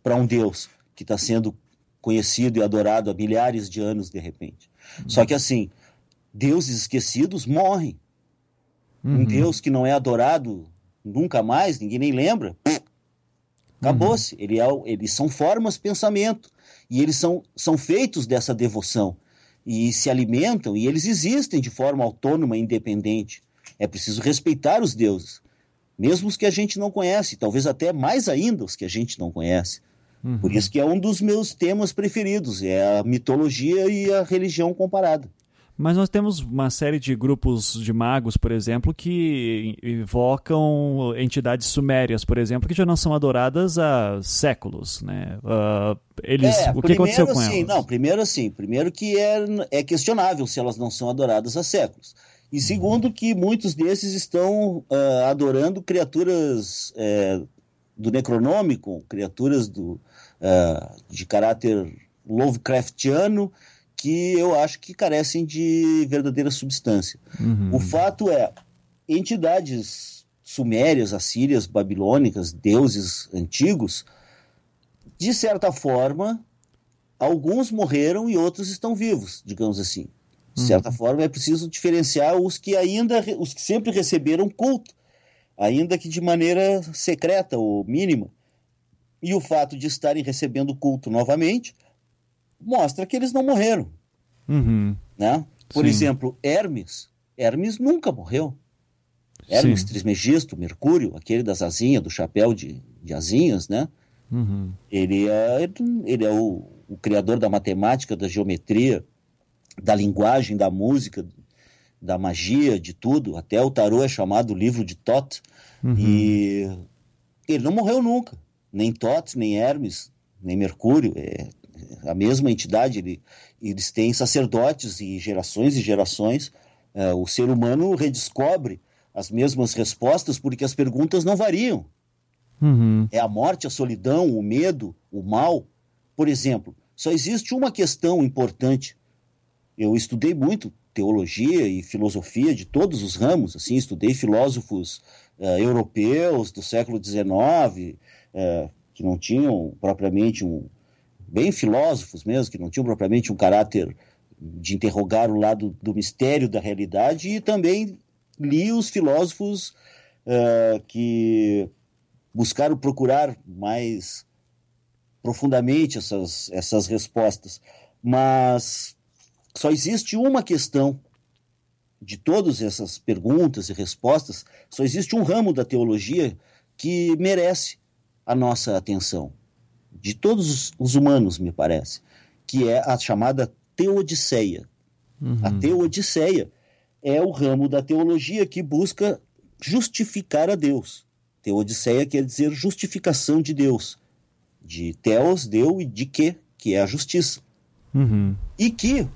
para um Deus que está sendo conhecido e adorado há milhares de anos de repente. Uhum. Só que assim, deuses esquecidos morrem. Uhum. Um Deus que não é adorado nunca mais, ninguém nem lembra, acabou-se. Uhum. Ele é, eles são formas pensamento e eles são, são feitos dessa devoção e se alimentam e eles existem de forma autônoma e independente. É preciso respeitar os deuses, mesmo os que a gente não conhece, talvez até mais ainda os que a gente não conhece. Uhum. Por isso que é um dos meus temas preferidos, é a mitologia e a religião comparada. Mas nós temos uma série de grupos de magos, por exemplo, que invocam entidades sumérias, por exemplo, que já não são adoradas há séculos, né? Uh, eles, é, o que aconteceu com assim, elas? Não, primeiro assim, primeiro que é, é questionável se elas não são adoradas há séculos. E segundo que muitos desses estão uh, adorando criaturas uh, do Necronômico, criaturas do, uh, de caráter Lovecraftiano, que eu acho que carecem de verdadeira substância. Uhum. O fato é, entidades sumérias, assírias, babilônicas, deuses antigos, de certa forma, alguns morreram e outros estão vivos, digamos assim. De certa uhum. forma, é preciso diferenciar os que ainda, os que sempre receberam culto, ainda que de maneira secreta ou mínima. E o fato de estarem recebendo culto novamente mostra que eles não morreram. Uhum. Né? Por Sim. exemplo, Hermes. Hermes nunca morreu. Hermes Sim. Trismegisto, Mercúrio, aquele das asinhas, do chapéu de, de asinhas, né? Uhum. Ele é, ele é o, o criador da matemática, da geometria, da linguagem, da música, da magia, de tudo. Até o tarô é chamado livro de Thoth. Uhum. E ele não morreu nunca. Nem Thoth, nem Hermes, nem Mercúrio. É a mesma entidade. Ele, eles têm sacerdotes e gerações e gerações. É, o ser humano redescobre as mesmas respostas porque as perguntas não variam. Uhum. É a morte, a solidão, o medo, o mal. Por exemplo, só existe uma questão importante. Eu estudei muito teologia e filosofia de todos os ramos, assim, estudei filósofos uh, europeus do século XIX, uh, que não tinham propriamente um, bem filósofos mesmo, que não tinham propriamente um caráter de interrogar o lado do mistério da realidade, e também li os filósofos uh, que buscaram procurar mais profundamente essas, essas respostas. Mas só existe uma questão de todas essas perguntas e respostas, só existe um ramo da teologia que merece a nossa atenção, de todos os, os humanos, me parece, que é a chamada teodiceia. Uhum. A teodiceia é o ramo da teologia que busca justificar a Deus. Teodiceia quer dizer justificação de Deus. De Theos, Deus, e de que, que é a justiça. Uhum. E que,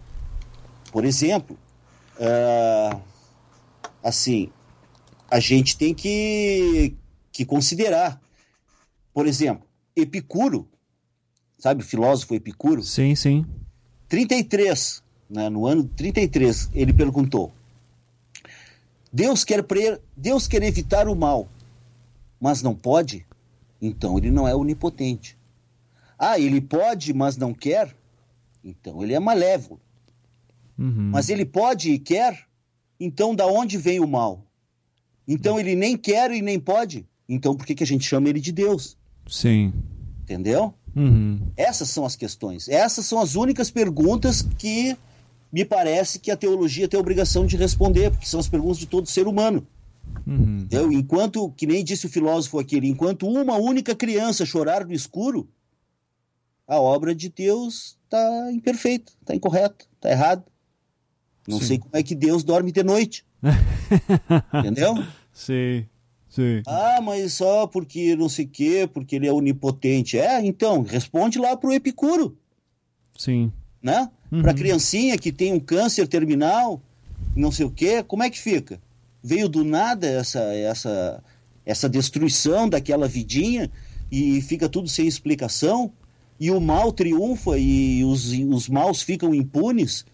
por exemplo, uh, assim, a gente tem que, que considerar, por exemplo, Epicuro, sabe o filósofo Epicuro? Sim, sim. 33, né, no ano 33, ele perguntou: Deus quer, pre... Deus quer evitar o mal, mas não pode? Então ele não é onipotente. Ah, ele pode, mas não quer? Então ele é malévolo. Uhum. Mas ele pode e quer? Então da onde vem o mal? Então ele nem quer e nem pode? Então por que, que a gente chama ele de Deus? Sim. Entendeu? Uhum. Essas são as questões. Essas são as únicas perguntas que me parece que a teologia tem a obrigação de responder, porque são as perguntas de todo ser humano. Uhum. Eu, enquanto, que nem disse o filósofo aquele, enquanto uma única criança chorar no escuro, a obra de Deus está imperfeita, está incorreta, está errada. Não Sim. sei como é que Deus dorme de noite. (laughs) Entendeu? Sim, sim. Ah, mas só porque não sei o quê, porque ele é onipotente. É, então, responde lá pro Epicuro, Sim. né? Uhum. Pra criancinha que tem um câncer terminal, não sei o quê, como é que fica? Veio do nada essa, essa, essa destruição daquela vidinha e fica tudo sem explicação? E o mal triunfa e os, os maus ficam impunes?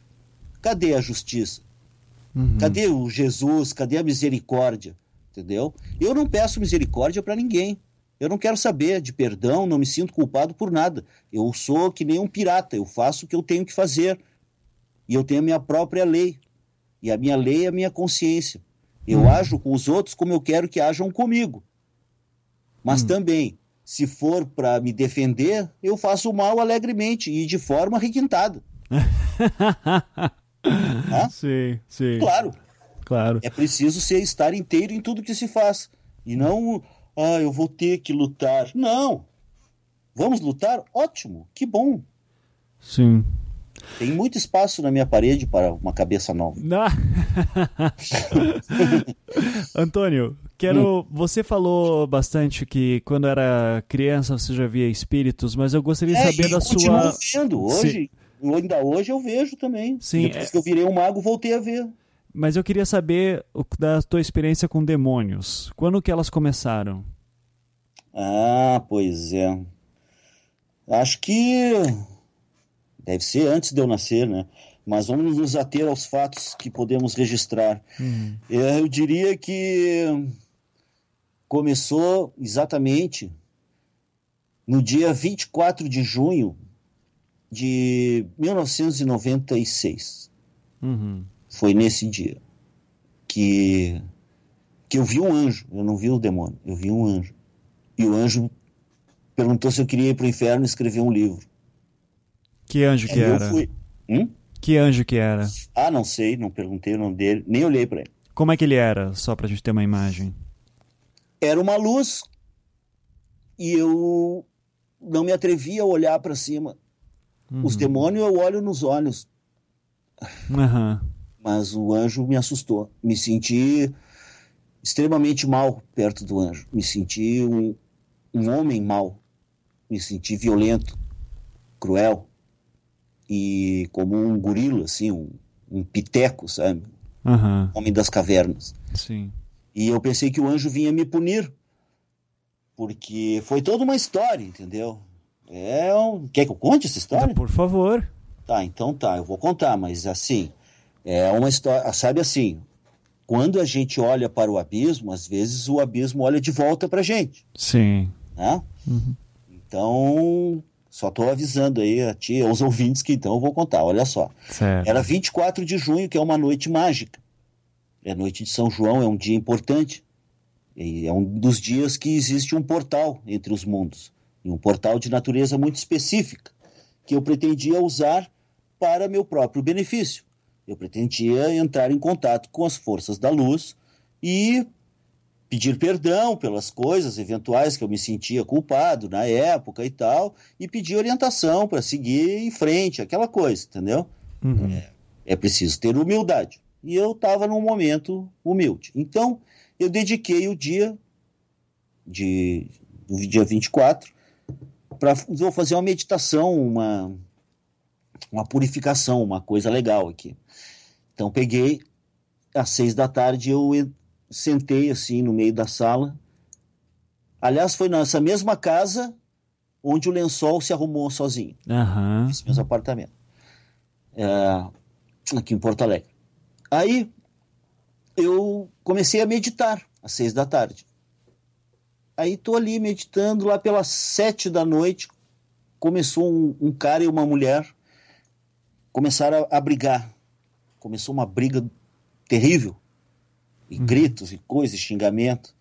Cadê a justiça? Uhum. Cadê o Jesus? Cadê a misericórdia? Entendeu? Eu não peço misericórdia para ninguém. Eu não quero saber de perdão, não me sinto culpado por nada. Eu sou que nem um pirata, eu faço o que eu tenho que fazer. E eu tenho a minha própria lei. E a minha lei é a minha consciência. Eu Hum. ajo com os outros como eu quero que ajam comigo. Mas Hum. também, se for para me defender, eu faço o mal alegremente e de forma requintada. (laughs) Hã? Sim, sim. Claro, Claro. é preciso ser estar inteiro em tudo que se faz. E não, ah, eu vou ter que lutar. Não. Vamos lutar? Ótimo, que bom. Sim. Tem muito espaço na minha parede para uma cabeça nova. (laughs) Antônio, quero. Você falou bastante que quando era criança você já via espíritos, mas eu gostaria de saber É, e da sua. vendo. Hoje, ainda hoje eu vejo também. Sim, Depois é- que eu virei um mago, voltei a ver. Mas eu queria saber o- da tua experiência com demônios. Quando que elas começaram? Ah, pois é. Acho que deve ser antes de eu nascer, né? Mas vamos nos ater aos fatos que podemos registrar. Uhum. É, Eu diria que começou exatamente no dia 24 de junho de 1996. Uhum. Foi nesse dia que, que eu vi um anjo. Eu não vi o demônio, eu vi um anjo. E o anjo perguntou se eu queria ir para o inferno e escrever um livro. Que anjo que Aí era? fui. Hum? Que anjo que era? Ah, não sei, não perguntei o nome dele, nem olhei para ele. Como é que ele era? Só pra gente ter uma imagem. Era uma luz e eu não me atrevia a olhar para cima. Os Uhum. demônios eu olho nos olhos, Aham. mas o anjo me assustou. Me senti extremamente mal perto do anjo. Me senti um, um homem mau. Me senti violento, cruel e como um gorila, assim, um, um piteco, sabe? Aham. Homem das cavernas. Sim. E eu pensei que o anjo vinha me punir. Porque foi toda uma história, entendeu? É um... Quer que eu conte essa história? Por favor. Tá, então tá, eu vou contar, mas assim, é uma história, sabe assim, quando a gente olha para o abismo, às vezes o abismo olha de volta pra gente, Sim. né? Uhum. Então, só tô avisando aí a ti, aos ouvintes que então eu vou contar, olha só. Certo. Era 24 de junho, que é uma noite mágica. É a noite de São João, é um dia importante. E é um dos dias que existe um portal entre os mundos. E um portal de natureza muito específica, que eu pretendia usar para meu próprio benefício. Eu pretendia entrar em contato com as forças da luz e pedir perdão pelas coisas eventuais que eu me sentia culpado na época e tal, e pedir orientação para seguir em frente, aquela coisa, entendeu? Uhum. É preciso ter humildade. E eu estava num momento humilde. Então, eu dediquei o dia de, do dia 24, para vou fazer uma meditação, uma, uma purificação, uma coisa legal aqui. Então peguei, às seis da tarde eu sentei assim no meio da sala. Aliás, foi nessa mesma casa onde o lençol se arrumou sozinho. Uhum. Esse mesmo apartamento. É, aqui em Porto Alegre. Aí eu comecei a meditar às seis da tarde. Aí tô ali meditando, lá pelas sete da noite, começou um, um cara e uma mulher começaram a, a, brigar. Começou uma briga terrível. E uhum. gritos e coisas, xingamento.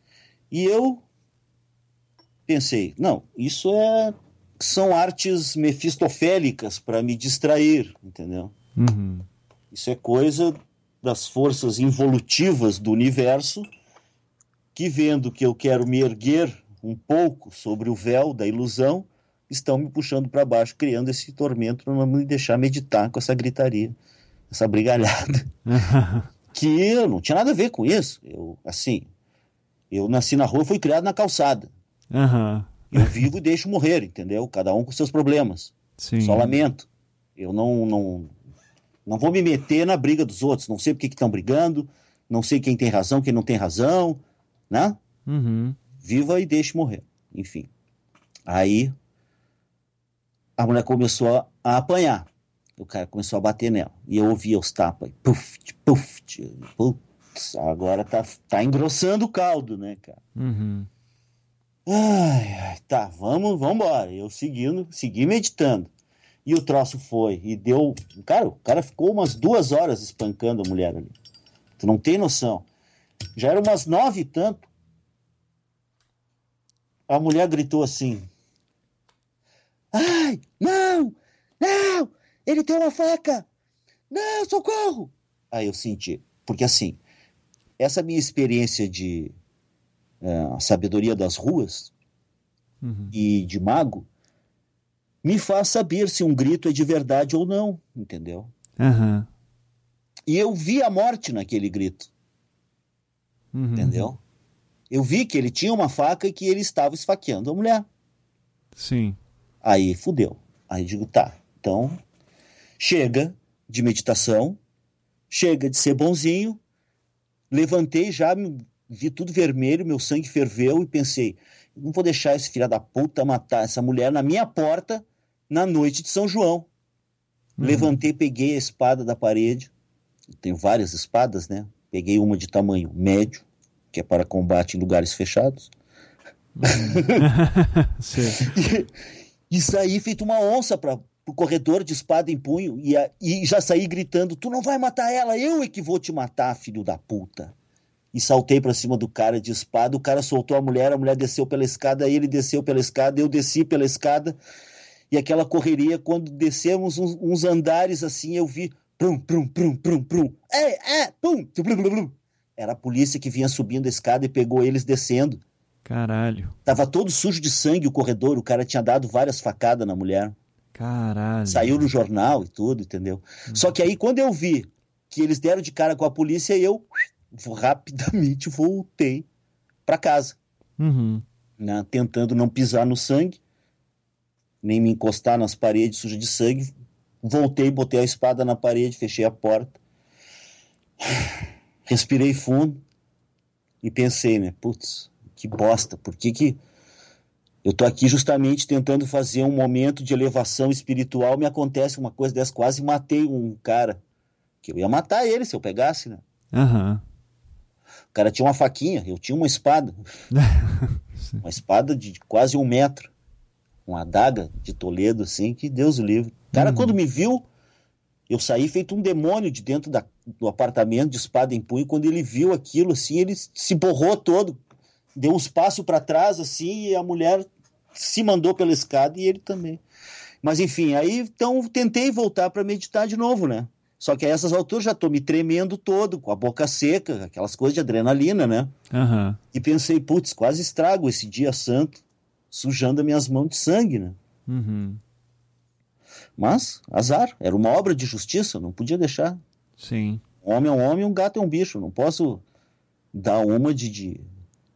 E eu pensei, não, isso é são artes mefistofélicas para me distrair, entendeu? Uhum. Isso é coisa das forças involutivas do universo que, vendo que eu quero me erguer um pouco sobre o véu da ilusão, estão me puxando para baixo, criando esse tormento para não me deixar meditar com essa gritaria, essa brigalhada. (laughs) que eu não tinha nada a ver com isso. Eu, assim, eu nasci na rua, fui criado na calçada. Uhum. Eu vivo e deixo morrer, entendeu? Cada um com seus problemas. Sim. Só lamento. Eu não, não, não vou me meter na briga dos outros. Não sei por que estão brigando. Não sei quem tem razão, quem não tem razão. Né? Uhum. Viva e deixe morrer. Enfim. Aí a mulher começou a, apanhar. O cara começou a bater nela. E eu ouvia os tapas. Puf, puf, puf. Agora tá, tá engrossando o caldo, né, cara? Uhum. Ai, ai, tá, vamos, vamos embora. Eu seguindo, segui meditando. E o troço foi. E deu. Cara, o cara ficou umas duas horas espancando a mulher ali. Tu não tem noção. Já eram umas nove e tanto. A mulher gritou assim: Ai, não! Não! Ele tem uma faca! Não, socorro! Aí eu senti. Porque assim, essa minha experiência de é, sabedoria das ruas uhum. e de mago me faz saber se um grito é de verdade ou não, entendeu? Uhum. E eu vi a morte naquele grito, uhum. entendeu? Eu vi que ele tinha uma faca e que ele estava esfaqueando a mulher. Sim. Aí fudeu. Aí digo, tá, então chega de meditação, chega de ser bonzinho, levantei já, vi tudo vermelho, meu sangue ferveu e pensei, não vou deixar esse filho da puta matar essa mulher na minha porta na noite de São João. Uhum. Levantei, peguei a espada da parede, tenho várias espadas, né? Peguei uma de tamanho médio, que é para combate em lugares fechados. (laughs) E, e saí feito uma onça para o corredor de espada em punho e, a, e já saí gritando: Tu não vai matar ela, eu é que vou te matar, filho da puta e saltei para cima do cara de espada. O cara soltou a mulher, a mulher desceu pela escada, ele desceu pela escada, eu desci pela escada. E aquela correria, quando descemos uns, uns andares assim, eu vi prum, prum, prum, prum, prum. É, é, pum. Era a polícia que vinha subindo a escada e pegou eles descendo. Caralho. Tava todo sujo de sangue o corredor, o cara tinha dado várias facadas na mulher. Caralho. Saiu no jornal e tudo, entendeu? Hum. Só que aí quando eu vi que eles deram de cara com a polícia, eu rapidamente voltei para casa, uhum. né, tentando não pisar no sangue, nem me encostar nas paredes sujas de sangue. Voltei, botei a espada na parede, fechei a porta, (sighs) respirei fundo e pensei, né, putz, que bosta, por que que eu tô aqui justamente tentando fazer um momento de elevação espiritual, me acontece uma coisa dessa, quase matei um cara, que eu ia matar ele se eu pegasse, né? Aham. Uhum. O cara tinha uma faquinha, eu tinha uma espada. (laughs) uma espada de quase um metro. Uma adaga de Toledo, assim, que Deus o livre. O cara, uhum. quando me viu, eu saí feito um demônio de dentro da, do apartamento, de espada em punho. Quando ele viu aquilo, assim, ele se borrou todo. Deu uns passos para trás, assim, e a mulher se mandou pela escada e ele também. Mas enfim, aí então tentei voltar para meditar de novo, né? Só que a essas alturas já estou me tremendo todo, com a boca seca, aquelas coisas de adrenalina, né? Uhum. E pensei, putz, quase estrago esse dia santo, sujando as minhas mãos de sangue, né? Uhum. Mas, azar, era uma obra de justiça, não podia deixar. Sim. Um homem é um homem, um gato é um bicho, não posso dar uma de, de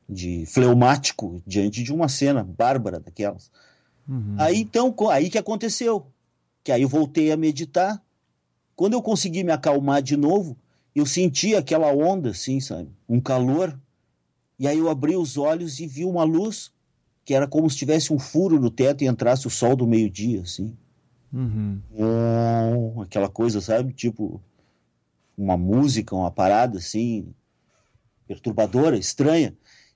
de fleumático diante de uma cena bárbara daquelas. Uhum. Aí então, aí que aconteceu? Que aí eu voltei a meditar. Quando eu consegui me acalmar de novo, eu senti aquela onda, assim, sabe? Um calor. E aí eu abri os olhos e vi uma luz que era como se tivesse um furo no teto e entrasse o sol do meio-dia, assim. Uhum. Um, aquela coisa, sabe? Tipo, uma música, uma parada, assim, perturbadora, estranha.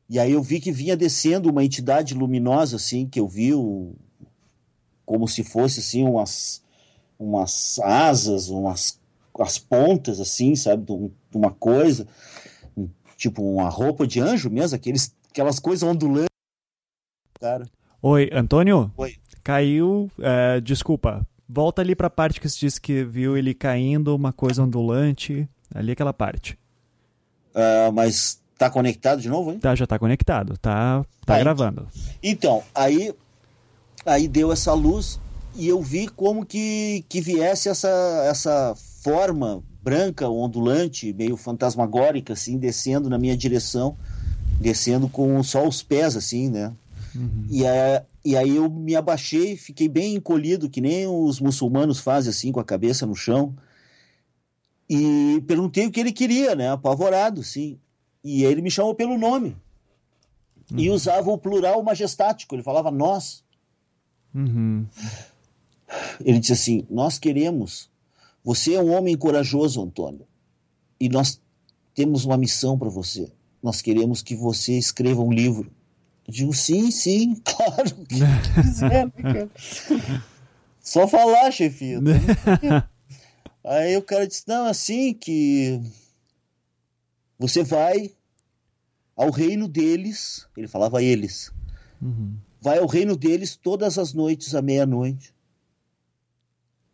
E aí eu vi que vinha descendo uma entidade luminosa, assim, que eu vi o, como se fosse, assim, umas, umas asas, umas as pontas, assim, sabe, de, uma coisa, tipo uma roupa de anjo mesmo, aqueles, aquelas coisas ondulantes, cara. Oi, Antônio? Oi. Caiu, é, desculpa, volta ali para a parte que você disse que viu ele caindo, uma coisa ondulante, ali aquela parte. Uh, mas tá conectado de novo, hein? Tá, já tá conectado, tá, tá, tá gravando. Então, aí, aí deu essa luz e eu vi como que, que viesse essa, essa forma branca, ondulante, meio fantasmagórica, assim, descendo na minha direção, descendo com só os pés, assim, né? Uhum. E, a, e aí eu me abaixei, fiquei bem encolhido, que nem os muçulmanos fazem, assim, com a cabeça no chão. E perguntei o que ele queria, né? Apavorado, sim. E ele me chamou pelo nome. Uhum. E usava o plural majestático, ele falava nós. Uhum. Ele disse assim: Nós queremos você é um homem corajoso, Antônio, e nós temos uma missão para você. Nós queremos que você escreva um livro. Digo, sim, sim, (laughs) claro. Que quiser, né, Só falar, chefinho. Aí o cara disse, não, assim que você vai ao reino deles, ele falava eles, uhum. vai ao reino deles todas as noites à meia-noite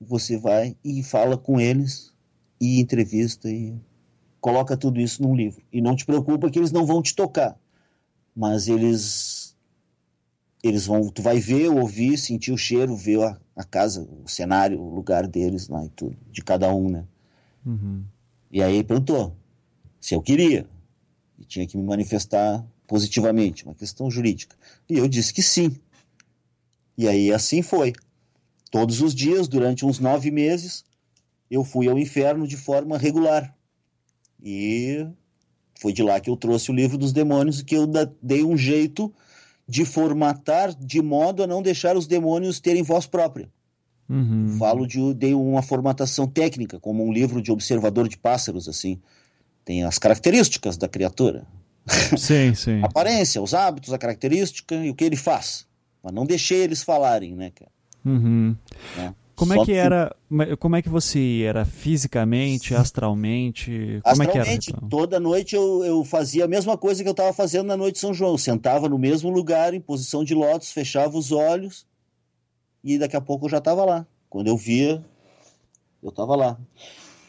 você vai e fala com eles e entrevista e coloca tudo isso num livro. E não te preocupa que eles não vão te tocar, mas eles eles vão, tu vai ver, ouvir, sentir o cheiro, ver a, a casa, o cenário, o lugar deles lá e tudo, de cada um, né? Uhum. E aí perguntou se eu queria e tinha que me manifestar positivamente, uma questão jurídica. E eu disse que sim. E aí assim foi. Todos os dias, durante uns nove meses, eu fui ao inferno de forma regular. E foi de lá que eu trouxe o livro dos demônios e que eu dei um jeito de formatar de modo a não deixar os demônios terem voz própria. Uhum. Falo de dei uma formatação técnica, como um livro de observador de pássaros, assim. Tem as características da criatura. (laughs) Sim, sim. a aparência, os hábitos, a característica e o que ele faz. Mas não deixei eles falarem, né, cara? Uhum. Né? Como é Só é que, era? Como é que você era fisicamente, astralmente? Como astralmente, é que era? Então? toda noite eu, eu fazia a mesma coisa que eu estava fazendo na noite de São João. Eu sentava no mesmo lugar, em posição de lótus, fechava os olhos e daqui a pouco eu já estava lá. Quando eu via, eu estava lá.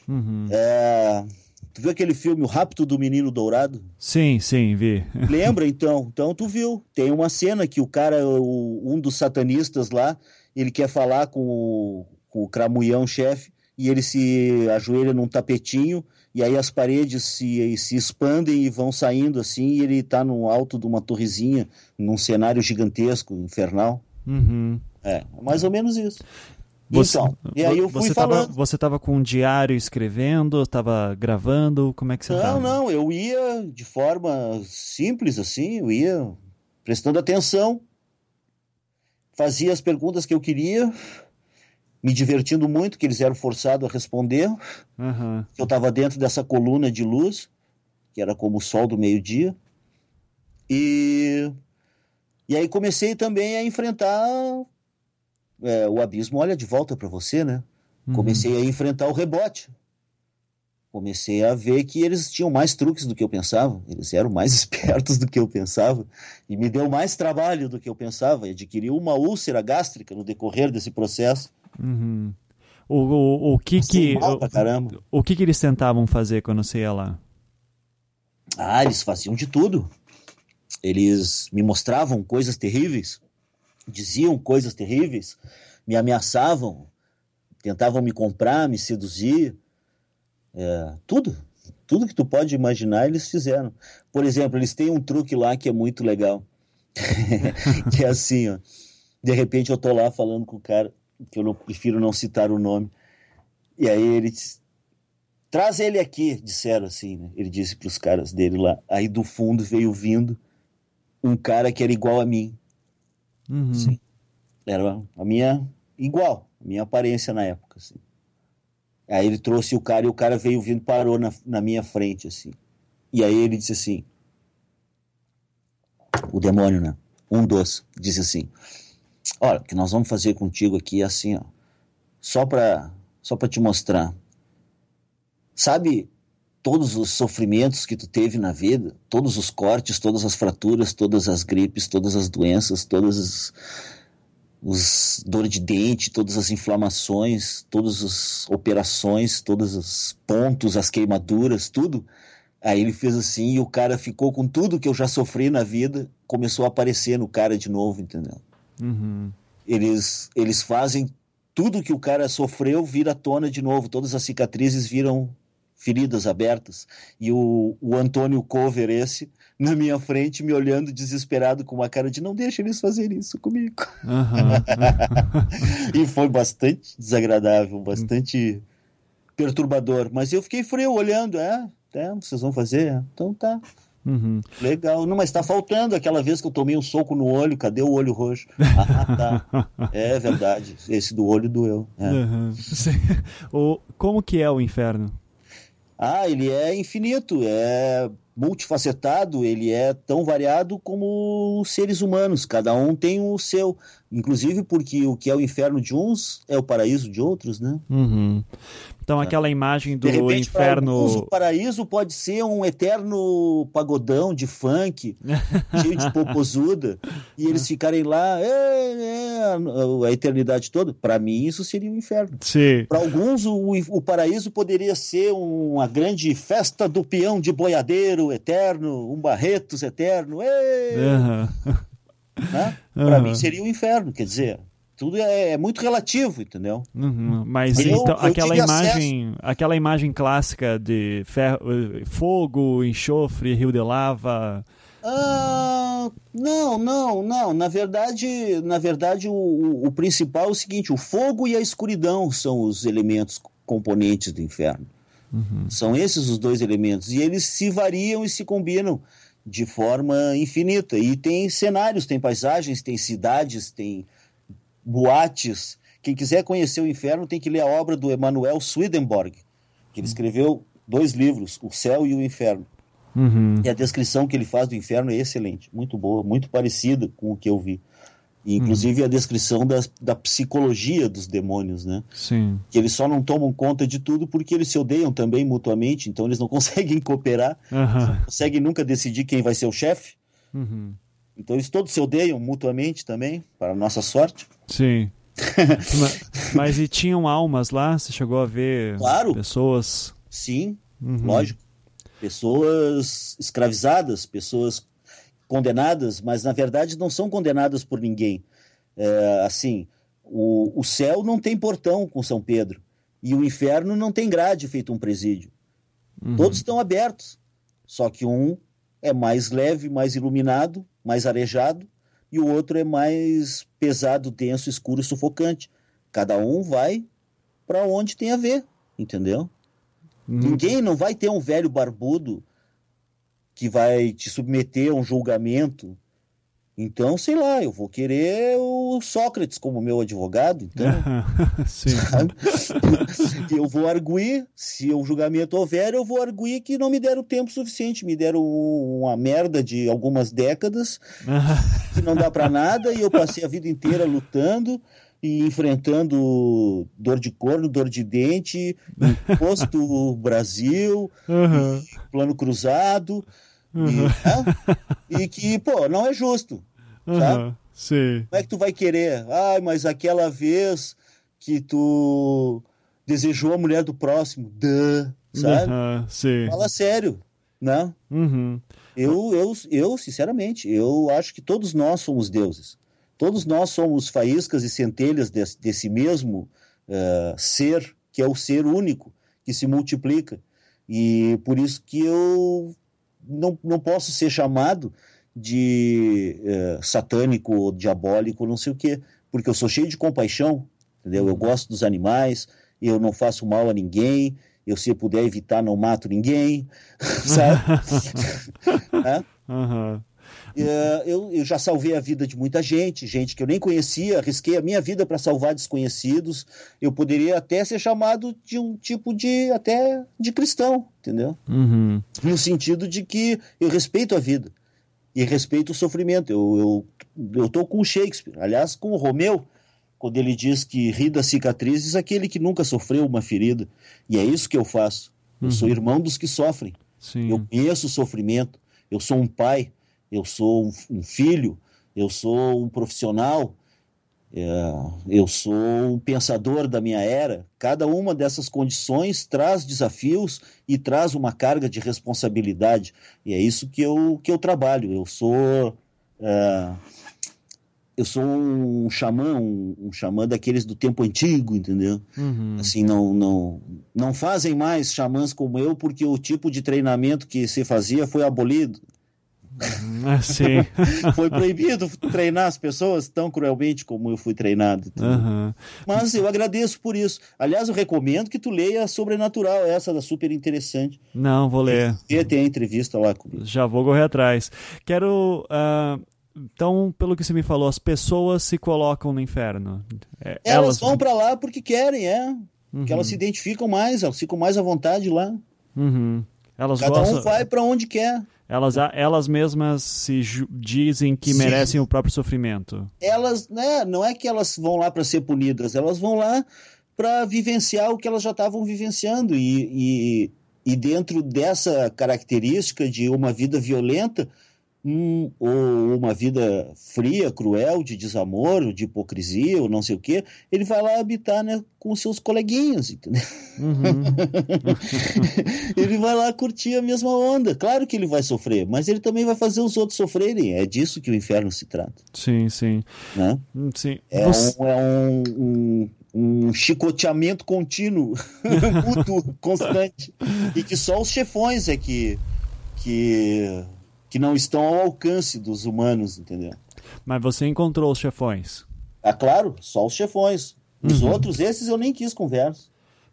Uhum. É... Tu viu aquele filme O Rapto do Menino Dourado? Sim, sim, vi. Lembra (laughs) então? Então tu viu. Tem uma cena que o cara, o, um dos satanistas lá, ele quer falar com o, com o chefe e ele se ajoelha num tapetinho e aí as paredes se, se expandem e vão saindo assim e ele está no alto de uma torrezinha, num cenário gigantesco, infernal. Uhum. É, mais ou menos isso. Você, então, e aí eu fui você falando. Tava, você estava com um diário escrevendo, estava gravando, como é que você Não, não, eu ia de forma simples assim, eu ia prestando atenção fazia as perguntas que eu queria, me divertindo muito, que eles eram forçados a responder. Uhum. Eu estava dentro dessa coluna de luz, que era como o sol do meio-dia. E, e aí comecei também a enfrentar é, o abismo. Olha de volta para você, né? Uhum. Comecei a enfrentar o rebote comecei a ver que eles tinham mais truques do que eu pensava, eles eram mais (laughs) espertos do que eu pensava, e me deu mais trabalho do que eu pensava, e adquiri uma úlcera gástrica no decorrer desse processo. Uhum. O, o, o que que o, o, que que eles tentavam fazer quando você ia lá? Ah, eles faziam de tudo. Eles me mostravam coisas terríveis, diziam coisas terríveis, me ameaçavam, tentavam me comprar, me seduzir, é, tudo, tudo que tu pode imaginar, eles fizeram. Por exemplo, eles têm um truque lá que é muito legal. (laughs) que é assim, ó. De repente eu tô lá falando com o cara, que eu não, prefiro não citar o nome. E aí ele disse, traz ele aqui, disseram assim, né? Ele disse para os caras dele lá. Aí do fundo veio vindo um cara que era igual a mim. Uhum. Sim. Era a minha igual, a minha aparência na época, assim. Aí ele trouxe o cara e o cara veio vindo, parou na, na minha frente, assim. E aí ele disse assim, o demônio, né? Um dos, disse assim, olha, o que nós vamos fazer contigo aqui é assim, ó, só para só para te mostrar. Sabe todos os sofrimentos que tu teve na vida, todos os cortes, todas as fraturas, todas as gripes, todas as doenças, todas as os dor de dente, todas as inflamações, todas as operações, todos os pontos, as queimaduras, tudo. Aí ele fez assim e o cara ficou com tudo que eu já sofri na vida, começou a aparecer no cara de novo, entendeu? Uhum. Eles, eles fazem tudo que o cara sofreu vira à tona de novo, todas as cicatrizes viram feridas abertas. E o, o Antônio Cover, esse, na minha frente, me olhando desesperado com uma cara de não deixa eles fazerem isso comigo. Uhum. (laughs) e foi bastante desagradável, bastante perturbador. Mas eu fiquei frio olhando, é, é vocês vão fazer? Então tá. Uhum. Legal. Não, mas tá faltando aquela vez que eu tomei um soco no olho. Cadê o olho roxo? (laughs) Ah, tá. É verdade. Esse do olho doeu. É. Uhum. O, como que é o inferno? Ah, ele é infinito, é multifacetado, ele é tão variado como os seres humanos, cada um tem o seu, inclusive porque o que é o inferno de uns é o paraíso de outros, né? Uhum. Então aquela imagem do repente, inferno. Alguns, o paraíso pode ser um eterno pagodão de funk, (laughs) cheio de popozuda, e eles ficarem lá é, é, a eternidade toda. Para mim, isso seria um inferno. Para alguns, o, o paraíso poderia ser uma grande festa do peão de boiadeiro eterno, um Barretos eterno. Uhum. Né? Para mim seria o um inferno, quer dizer, tudo é, é, muito relativo, entendeu? Uhum, mas eu, então eu aquela imagem, acesso... aquela imagem clássica de ferro, fogo, enxofre, rio de lava. Ah, não, não, não. Na verdade, na verdade, o, o, o principal é o seguinte: o fogo e a escuridão são os elementos componentes do inferno. Uhum. São esses os dois elementos e eles se variam e se combinam de forma infinita. E tem cenários, tem paisagens, tem cidades, tem boates. Quem quiser conhecer o inferno tem que ler a obra do Emanuel Swedenborg, que ele escreveu dois livros, O Céu e o Inferno. Uhum. E a descrição que ele faz do inferno é excelente, muito boa, muito parecida com o que eu vi. E, inclusive uhum. a descrição da, da psicologia dos demônios, né? Sim. Que eles só não tomam conta de tudo porque eles se odeiam também mutuamente, então eles não (laughs) conseguem cooperar, uhum. não conseguem nunca decidir quem vai ser o chefe. Uhum. Então eles todos se odeiam mutuamente também, para nossa sorte. Sim. (laughs) mas, mas, e tinham almas lá? Você chegou a ver claro. pessoas? Sim, Uhum. lógico. Pessoas escravizadas, pessoas condenadas, mas na verdade não são condenadas por ninguém. É, assim, o, o céu não tem portão com São Pedro e o inferno não tem grade feito um presídio. Uhum. Todos estão abertos, só que um é mais leve, mais iluminado, mais arejado, e o outro é mais pesado, denso, escuro e sufocante. Cada um vai para onde tem a ver, entendeu? Uhum. Ninguém não vai ter um velho barbudo que vai te submeter a um julgamento. Então, sei lá, eu vou querer o Sócrates como meu advogado, então. (laughs) Sim. (laughs) eu vou arguir, se o julgamento houver, eu vou arguir que não me deram tempo suficiente, me deram uma merda de algumas décadas, (laughs) que não dá para nada, e eu passei a vida inteira lutando e enfrentando dor de corno, dor de dente, (laughs) imposto Brasil, uhum. plano cruzado, uhum. e, né? e, que, pô, não é justo, uhum. sabe? Sim. Como é que tu vai querer? Ai, mas aquela vez que tu desejou a mulher do próximo, duh, sabe? Sim. Fala sério, né? Uhum. Eu, eu, eu, sinceramente, eu acho que todos nós somos deuses. Todos nós somos faíscas e centelhas desse, desse mesmo uh, ser, que é o ser único, que se multiplica. E por isso que eu não, não posso ser chamado de uh, satânico ou diabólico, não sei o quê, porque eu sou cheio de compaixão, entendeu? Eu gosto dos animais, eu não faço mal a ninguém, eu se eu puder evitar não mato ninguém, (laughs) sabe? (laughs) é? uhum. Eu, eu, já salvei a vida de muita gente, gente que eu nem conhecia, arrisquei a minha vida para salvar desconhecidos. Eu poderia até ser chamado de um tipo de até de cristão, entendeu? Uhum. No sentido de que eu respeito a vida e respeito o sofrimento. Eu, eu, eu tô com o Shakespeare, aliás, com o Romeu, quando ele diz que ri das cicatrizes aquele que nunca sofreu uma ferida. E é isso que eu faço. Eu uhum. sou irmão dos que sofrem. Sim. Eu conheço o sofrimento. Eu sou um pai, eu sou um, filho, eu sou um profissional, é, eu sou um pensador da minha era. Cada uma dessas condições traz desafios e traz uma carga de responsabilidade. E é isso que eu, que eu trabalho. Eu sou. É, eu sou um xamã, um, um, xamã daqueles do tempo antigo, entendeu? Uhum. Assim, não, não, não fazem mais xamãs como eu porque o tipo de treinamento que se fazia foi abolido. Uhum. Sim. (laughs) foi proibido treinar as pessoas tão cruelmente como eu fui treinado. Uhum. Mas eu agradeço por isso. Aliás, eu recomendo que tu leia a Sobrenatural, essa da super interessante. Não, vou ler. E tem a entrevista lá comigo. Já vou correr atrás. Quero uh então, pelo que você me falou, as pessoas se colocam no inferno. É, elas, elas, vão para lá porque querem, é. Uhum. Porque elas se identificam mais, elas ficam mais à vontade lá. Uhum. Elas Cada gostam... um vai para onde quer. Elas, elas mesmas se dizem que Sim. merecem o próprio sofrimento. Elas, né, não é que elas vão lá para ser punidas, elas vão lá para vivenciar o que elas já estavam vivenciando. E, e, e dentro dessa característica de uma vida violenta, um, ou uma vida fria, cruel, de desamor, de hipocrisia, ou não sei o quê, ele vai lá habitar né, com seus coleguinhas, entendeu? Uhum. (laughs) ele vai lá curtir a mesma onda. Claro que ele vai sofrer, mas ele também vai fazer os outros sofrerem. É disso que o inferno se trata. Sim, sim. Né? Hum, sim. É, Você... um, é um, um um chicoteamento contínuo, (laughs) mútuo, constante, e que só os chefões é que, que que não estão ao alcance dos humanos, entendeu? Mas você encontrou os chefões? É claro, só os chefões. Os uhum. outros, esses eu nem quis conversa.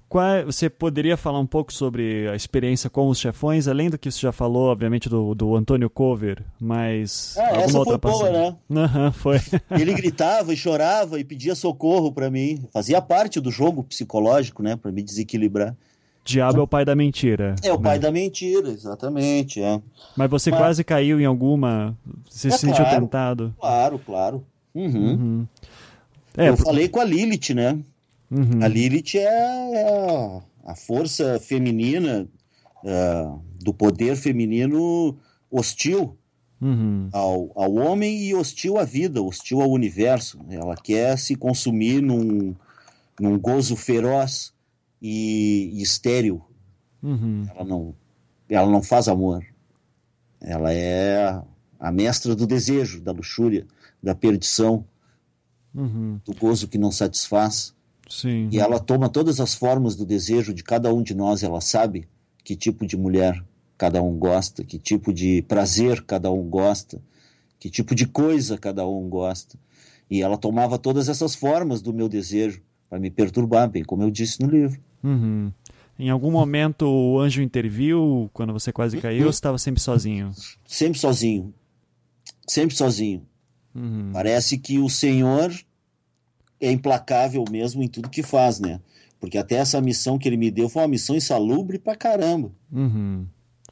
Qual é, você poderia falar um pouco sobre a experiência com os chefões, além do que você já falou, obviamente, do, do Antônio Cover, mas. Ah, essa foi boa, né? Uhum, foi. (laughs) Ele gritava e chorava e pedia socorro para mim. Fazia parte do jogo psicológico, né? Para me desequilibrar. Diabo é o pai da mentira. É o né? pai da mentira, exatamente. É. Mas você Mas... quase caiu em alguma. Você é se sentiu claro, tentado? Claro, claro. Uhum. Uhum. É, Eu por... falei com a Lilith, né? Uhum. A Lilith é, a força feminina, é, do poder feminino hostil uhum. ao, ao homem e hostil à vida, hostil ao universo. Ela quer se consumir num, num gozo feroz e, e estéril. Uhum. Ela, não, ela não faz amor. Ela é a mestra do desejo, da luxúria, da perdição, uhum. do gozo que não satisfaz. Sim. E ela toma todas as formas do desejo de cada um de nós, ela sabe que tipo de mulher cada um gosta, que tipo de prazer cada um gosta, que tipo de coisa cada um gosta. E ela tomava todas essas formas do meu desejo para me perturbar, bem como eu disse no livro. Uhum. Em algum momento o anjo interviu quando você quase caiu ou estava sempre sozinho? Sempre sozinho. Sempre sozinho. Uhum. Parece que o Senhor é implacável mesmo em tudo que faz, né? Porque até essa missão que ele me deu foi uma missão insalubre pra caramba. Uhum.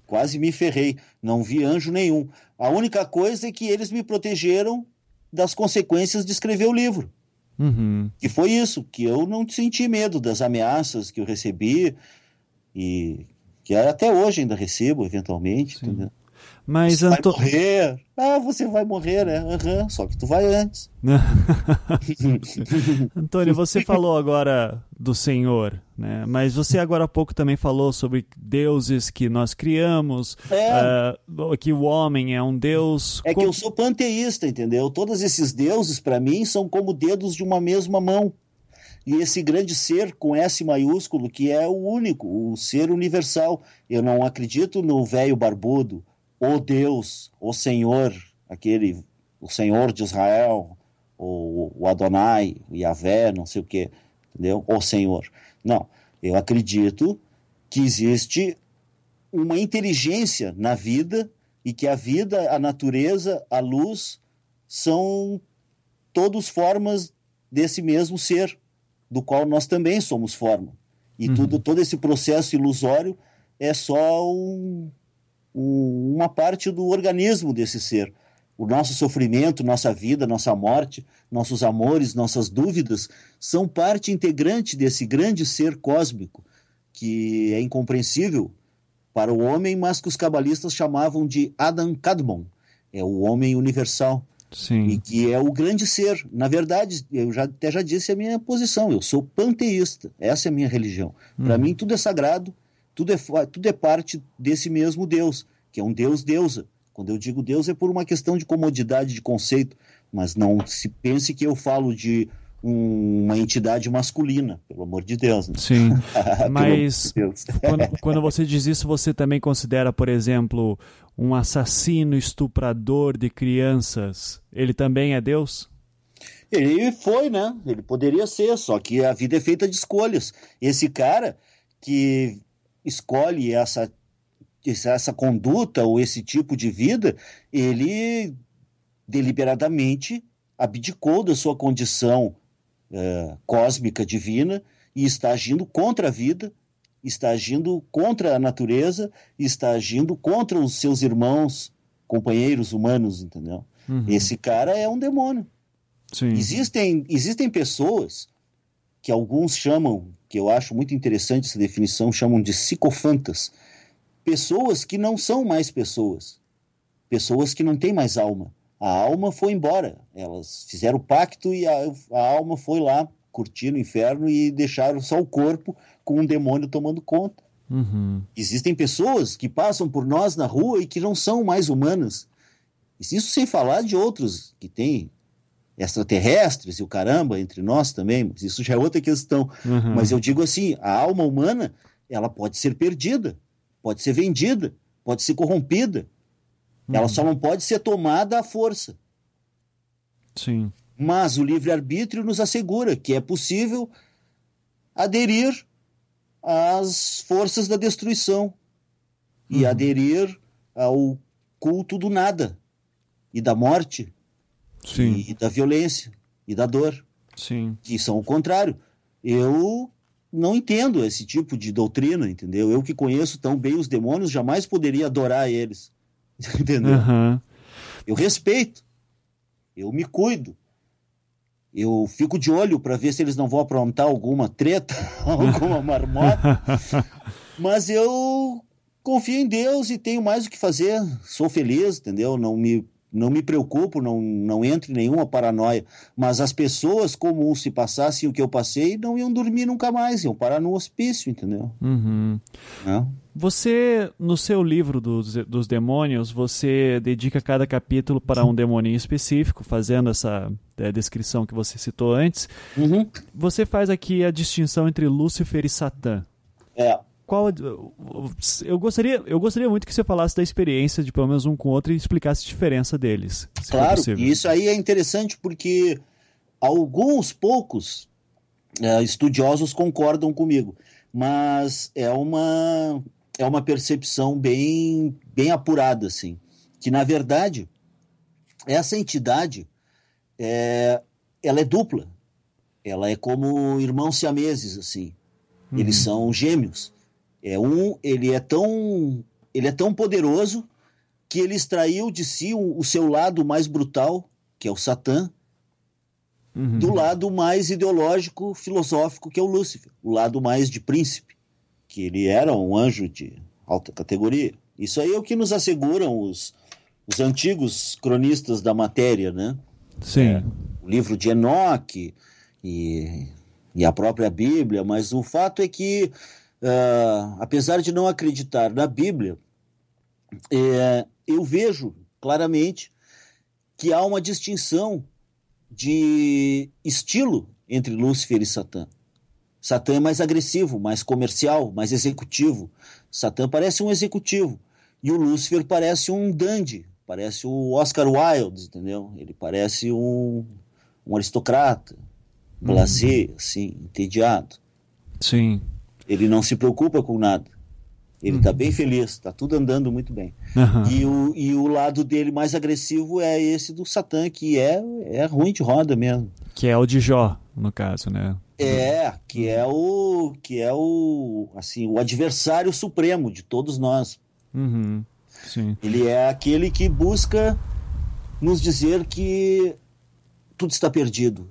Quase me ferrei. Não vi anjo nenhum. A única coisa é que eles me protegeram das consequências de escrever o livro. Uhum. E foi isso, que eu não senti medo das ameaças que eu recebi e que até hoje ainda recebo, eventualmente, entendeu? Mas você Anto... vai morrer. Ah, você vai morrer, né? Uhum, só que tu vai antes. (laughs) Antônio, você falou agora do Senhor, né? Mas você agora há pouco também falou sobre deuses que nós criamos, é. uh, que o homem é um deus. É que eu sou panteísta, entendeu? Todos esses deuses, para mim, são como dedos de uma mesma mão. e esse grande ser com S maiúsculo, que é o único, o ser universal. Eu não acredito no velho barbudo, o Deus, o Senhor, aquele, o Senhor de Israel, o, o Adonai, o Yahvé, não sei o que, entendeu? O Senhor. Não, eu acredito que existe uma inteligência na vida e que a vida, a natureza, a luz são todos formas desse mesmo ser, do qual nós também somos forma. E uhum. tudo, todo esse processo ilusório é só um, um, uma parte do organismo desse ser. O nosso sofrimento, nossa vida, nossa morte, nossos amores, nossas dúvidas são parte integrante desse grande ser cósmico que é incompreensível para o homem, mas que os cabalistas chamavam de Adam Kadmon, é o homem universal. Sim. E que é o grande ser. Na verdade, eu já, até já disse a minha posição, eu sou panteísta, essa é a minha religião. Uhum. Para mim, tudo é sagrado, tudo é, tudo é parte desse mesmo Deus, que é um Deus-deusa. Quando eu digo Deus, é por uma questão de comodidade de conceito, mas não se pense que eu falo de um, uma entidade masculina, pelo amor de Deus. Né? Sim, (laughs) mas Deus. (laughs) Quando, quando, você diz isso, você também considera, por exemplo, um assassino estuprador de crianças, ele também é Deus? Ele foi, né? Ele poderia ser, só que a vida é feita de escolhas. Esse cara que escolhe essa, essa conduta ou esse tipo de vida, ele deliberadamente abdicou da sua condição é, cósmica divina e está agindo contra a vida, está agindo contra a natureza, está agindo contra os seus irmãos, companheiros humanos, entendeu? Uhum. Esse cara é um demônio. Sim. Existem, existem pessoas que alguns chamam, que eu acho muito interessante essa definição, chamam de psicofantas. Pessoas que não são mais pessoas. Pessoas que não têm mais alma a alma foi embora. Elas fizeram o pacto e a, a alma foi lá curtir o inferno e deixaram só o corpo com um demônio tomando conta. Uhum. Existem pessoas que passam por nós na rua e que não são mais humanas. Isso sem falar de outros que têm extraterrestres e o caramba entre nós também, mas isso já é outra questão. Uhum. Mas eu digo assim, a alma humana, ela pode ser perdida, pode ser vendida, pode ser corrompida, ela só não pode ser tomada à força. Sim. Mas o livre-arbítrio nos assegura que é possível aderir às forças da destruição e uhum. aderir ao culto do nada e da morte Sim. e da violência e da dor. Sim. Que são o contrário. Eu não entendo esse tipo de doutrina, entendeu? Eu que conheço tão bem os demônios, jamais poderia adorar eles. (laughs) Entendeu? Uhum. Eu respeito. Eu me cuido. Eu fico de olho para ver se eles não vão aprontar alguma treta, (laughs) alguma (laughs) marmota. Mas eu confio em Deus e tenho mais o que fazer. Sou feliz, entendeu? Não me não me preocupo, não, não entro em nenhuma paranoia. Mas as pessoas, como se passassem o que eu passei, não iam dormir nunca mais, iam parar no hospício, entendeu? Uhum. É. Você, no seu livro dos, dos demônios, você dedica cada capítulo para um demônio específico, fazendo essa é, descrição que você citou antes. Uhum. Você faz aqui a distinção entre Lúcifer e Satã. É qual eu gostaria eu gostaria muito que você falasse da experiência de pelo menos um com o outro e explicasse a diferença deles claro e isso aí é interessante porque alguns poucos é, estudiosos concordam comigo mas é uma é uma percepção bem bem apurada assim que na verdade essa entidade é, ela é dupla ela é como irmãos siameses assim eles uhum. são gêmeos é um, ele é tão, ele é tão poderoso que ele extraiu de si o, o seu lado mais brutal, que é o Satã, uhum. do lado mais ideológico, filosófico, que é o Lúcifer, o lado mais de príncipe, que ele era um anjo de alta categoria. Isso aí é o que nos asseguram os, os antigos cronistas da matéria, né? Sim. É, o livro de Enoque e, e a própria Bíblia, mas o fato é que uh, apesar de não acreditar na Bíblia, é, eu vejo claramente que há uma distinção de estilo entre Lúcifer e Satã. Satã é mais agressivo, mais comercial, mais executivo. Satã parece um executivo. E o Lúcifer parece um dandy, parece o Oscar Wilde, entendeu? Ele parece um, um aristocrata, blasé, uhum. assim, entediado. Sim. Ele não se preocupa com nada. Ele está uhum. bem feliz, está tudo andando muito bem. Uhum. E, o, e o lado dele mais agressivo é esse do Satã, que é, é ruim de roda mesmo. Que é o de Jó, no caso, né? É, que é o que é o assim o adversário supremo de todos nós. Uhum. Sim. Ele é aquele que busca nos dizer que tudo está perdido.